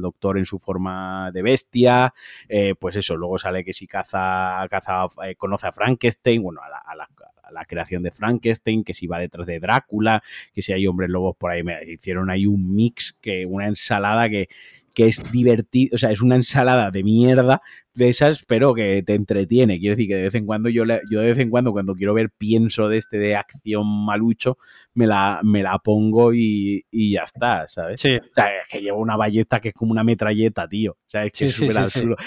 doctor en su forma de bestia, eh, pues eso, luego sale que si caza, caza eh, conoce a Frankenstein, bueno, a la, creación de Frankenstein, que si va detrás de Drácula, que si hay hombres lobos por ahí, me hicieron ahí un mix, que una ensalada que que es divertido, o sea, es una ensalada de mierda de esas, pero que te entretiene. Quiero decir que de vez en cuando yo, yo de vez en cuando cuando quiero ver pienso de este de acción malucho, me la, me la pongo y, ya está, ¿sabes? Sí. O sea, es que lleva una ballesta que es como una metralleta, tío. O sea, es que es súper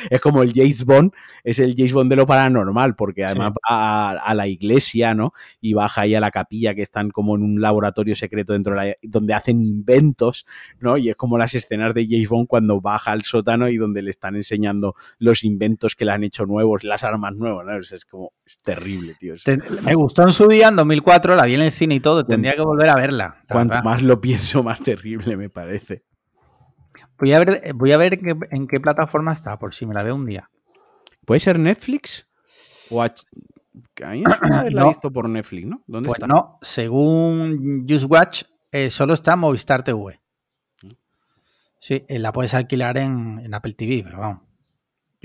Es como el James Bond, es el James Bond de lo paranormal, porque además va a, la iglesia, ¿no? Y baja ahí a la capilla que están como en un laboratorio secreto dentro de la, donde hacen inventos, ¿no? Y es como las escenas de James Bond cuando baja al sótano y donde le están enseñando los inventos que le han hecho nuevos, las armas nuevas, ¿no? Es, como, es terrible, tío. me gustó en su día, en 2004, la vi en el cine y todo, tendría que volver a verla. Cuanto más lo pienso, más terrible me parece. Voy a ver, voy a ver en qué, plataforma está, por si me la veo un día. ¿Puede ser Netflix? O la visto por Netflix, ¿no? ¿Dónde pues no, según Just Watch, eh, solo está en Movistar TV. Mm. Sí, eh, la puedes alquilar en, Apple TV, pero vamos.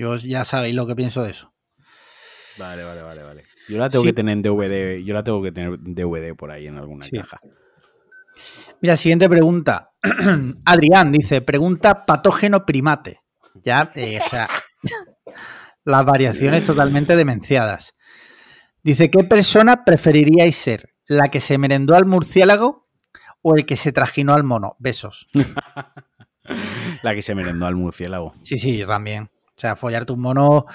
Yo ya sabéis lo que pienso de eso. Vale, vale, vale, vale. Yo la tengo que tener en DVD, yo la tengo que tener DVD por ahí en alguna caja. Mira, siguiente pregunta. Adrián dice, pregunta patógeno primate. Ya, eh, o sea, las variaciones totalmente demenciadas. Dice, ¿qué persona preferiríais ser? ¿La que se merendó al murciélago o el que se trajinó al mono? Besos. La que se merendó al murciélago. Sí, sí, yo también. Sea, follarte un mono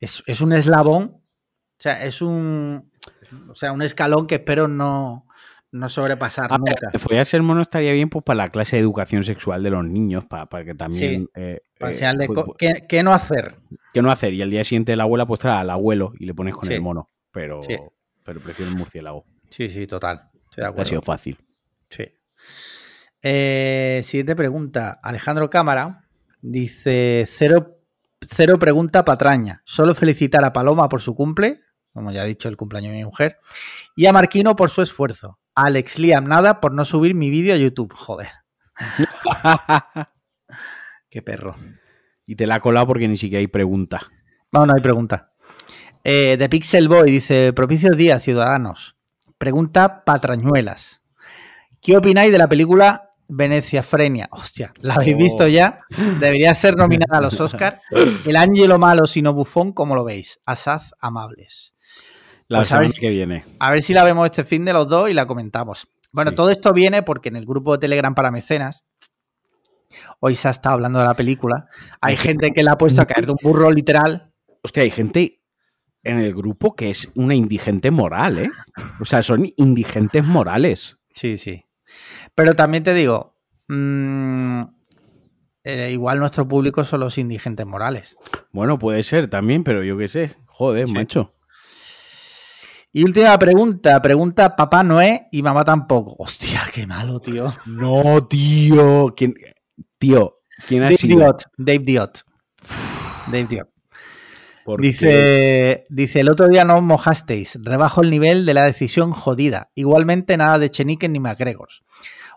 es, es un eslabón. O sea, es un. O sea, un escalón que espero no, no sobrepasar Ah, nunca. follarse el mono estaría bien pues, para la clase de educación sexual de los niños, para, para que también... Sí, eh, Para eh, enseñarle pues, co- ¿qué, qué no hacer? ¿Qué no hacer? Y al día siguiente la abuela pues trae al abuelo y le pones con Sí. el mono. Pero, Sí. pero prefiero el murciélago. Sí, sí, total. Estoy de Ha acuerdo. sido fácil. Sí. Eh, siguiente pregunta. Alejandro Cámara dice: cero, cero pregunta patraña. Solo felicitar a Paloma por su cumple, como ya he dicho, el cumpleaños de mi mujer, y a Marquino por su esfuerzo. A Alex Liam nada por no subir mi vídeo a YouTube. Joder, qué perro. y te la ha colado porque ni siquiera hay pregunta. No, no hay pregunta. Eh, de Pixel Boy dice: Propicios días, ciudadanos. Pregunta patrañuelas. ¿Qué opináis de la película Venecia Frenia? Hostia, ¿la habéis Oh. visto ya? Debería ser nominada a los Oscars. El Ángelo malo sino bufón, ¿cómo lo veis? Asaz amables. La Pues a ver semana si- que viene. A ver si la vemos este fin de los dos y la comentamos. Bueno, Sí. todo esto viene porque en el grupo de Telegram para mecenas, hoy se ha estado hablando de la película. Hay gente que la ha puesto a caer de un burro literal. Hostia, hay gente en el grupo que es una indigente moral, ¿eh? O sea, son indigentes morales. Sí, sí. Pero también te digo, mm, eh, igual nuestro público son los indigentes morales. Bueno, puede ser también, pero yo qué sé. Joder, Sí. macho. Y última pregunta, pregunta papá Noé y mamá tampoco. Hostia, qué malo, tío. No, tío. ¿Quién, tío, ¿quién ha Dave sido? Diot, Dave Diot. Dave Diot. Porque- Dice, dice, el otro día no os mojasteis, rebajo el nivel de la decisión jodida. Igualmente nada de Chenique ni McGregors.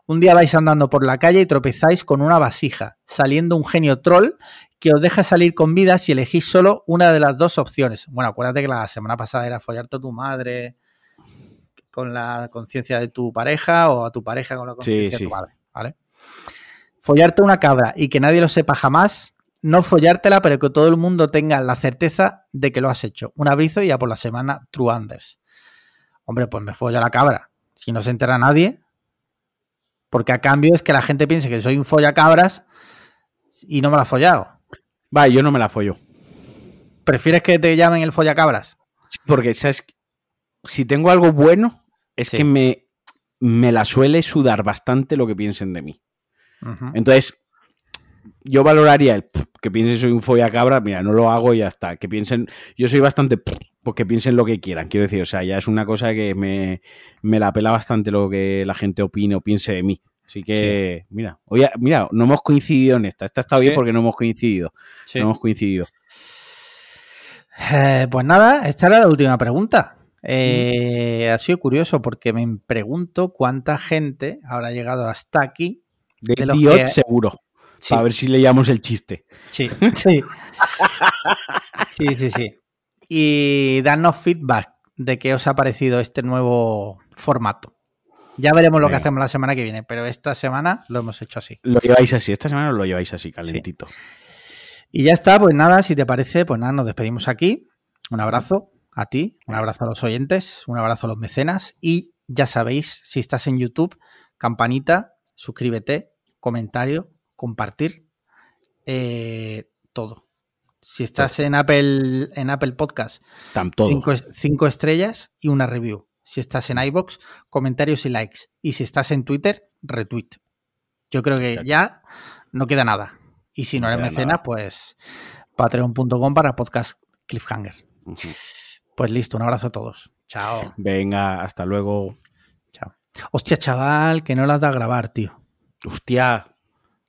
Un día vais andando por la calle y tropezáis con una vasija, saliendo un genio troll que os deja salir con vida si elegís solo una de las dos opciones. Bueno, acuérdate que la semana pasada era follarte a tu madre con la conciencia de tu pareja o a tu pareja con la conciencia sí. de tu madre, ¿vale? Follarte una cabra y que nadie lo sepa jamás, no follártela, pero que todo el mundo tenga la certeza de que lo has hecho. Un abrizo y ya por la semana, True Anders. Hombre, pues me follo a la cabra. Si no se entera nadie, porque a cambio es que la gente piense que soy un follacabras y no me la ha follado. Va, yo no me la follo. ¿Prefieres que te llamen el follacabras? Porque, ¿sabes? Si tengo algo bueno, es Sí. que me, me la suele sudar bastante lo que piensen de mí. Entonces, yo valoraría el "Pff, que piensen soy un follacabra, mira, no lo hago y ya está. Que piensen, yo soy bastante, pues que piensen lo que quieran, quiero decir, o sea, ya es una cosa que me, me la pela bastante lo que la gente opine o piense de mí. Así que, mira, oye, mira, no hemos coincidido en esta. Esta Sí. bien porque no hemos coincidido. Sí. No hemos coincidido. Eh, pues nada, esta era la última pregunta. Eh, Ha sido curioso porque me pregunto cuánta gente habrá llegado hasta aquí. De, De los Diot, que- seguro. Sí, Para ver si leíamos el chiste. sí, sí. Sí, sí, sí. Y darnos feedback de qué os ha parecido este nuevo formato. Ya veremos lo que hacemos la semana que viene, pero esta semana lo hemos hecho así. Lo lleváis así. Esta semana lo lleváis así, calentito. Y ya está, pues nada, si te parece, pues nada, nos despedimos aquí. Un abrazo a ti, un abrazo a los oyentes, un abrazo a los mecenas y ya sabéis, si estás en YouTube, campanita, suscríbete, comentario, compartir, eh, todo. Si estás en Apple, en Apple Podcast, cinco, es- cinco estrellas y una review. Si estás en iBox, comentarios y likes. Y si estás en Twitter, retweet. Yo creo que Exacto. ya no queda nada. Y si no, No eres mecenas, pues patreon.com para podcast cliffhanger. Pues listo, un abrazo a todos. Chao. Venga, hasta luego. Chao. Hostia, chaval, que no las da a grabar, tío. Hostia.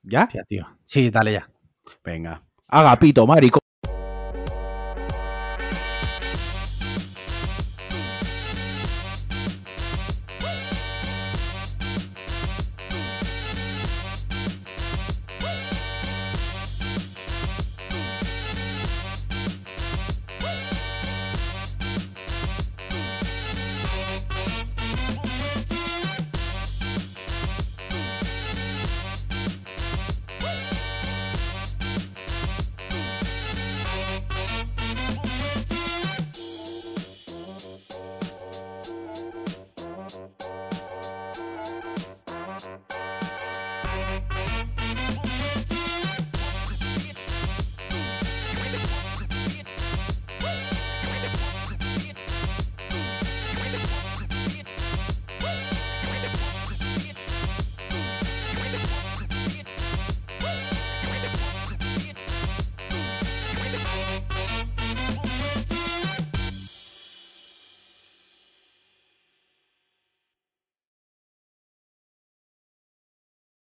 ¿Ya? Hostia, tío. Sí, dale ya. Venga. Agapito, marico.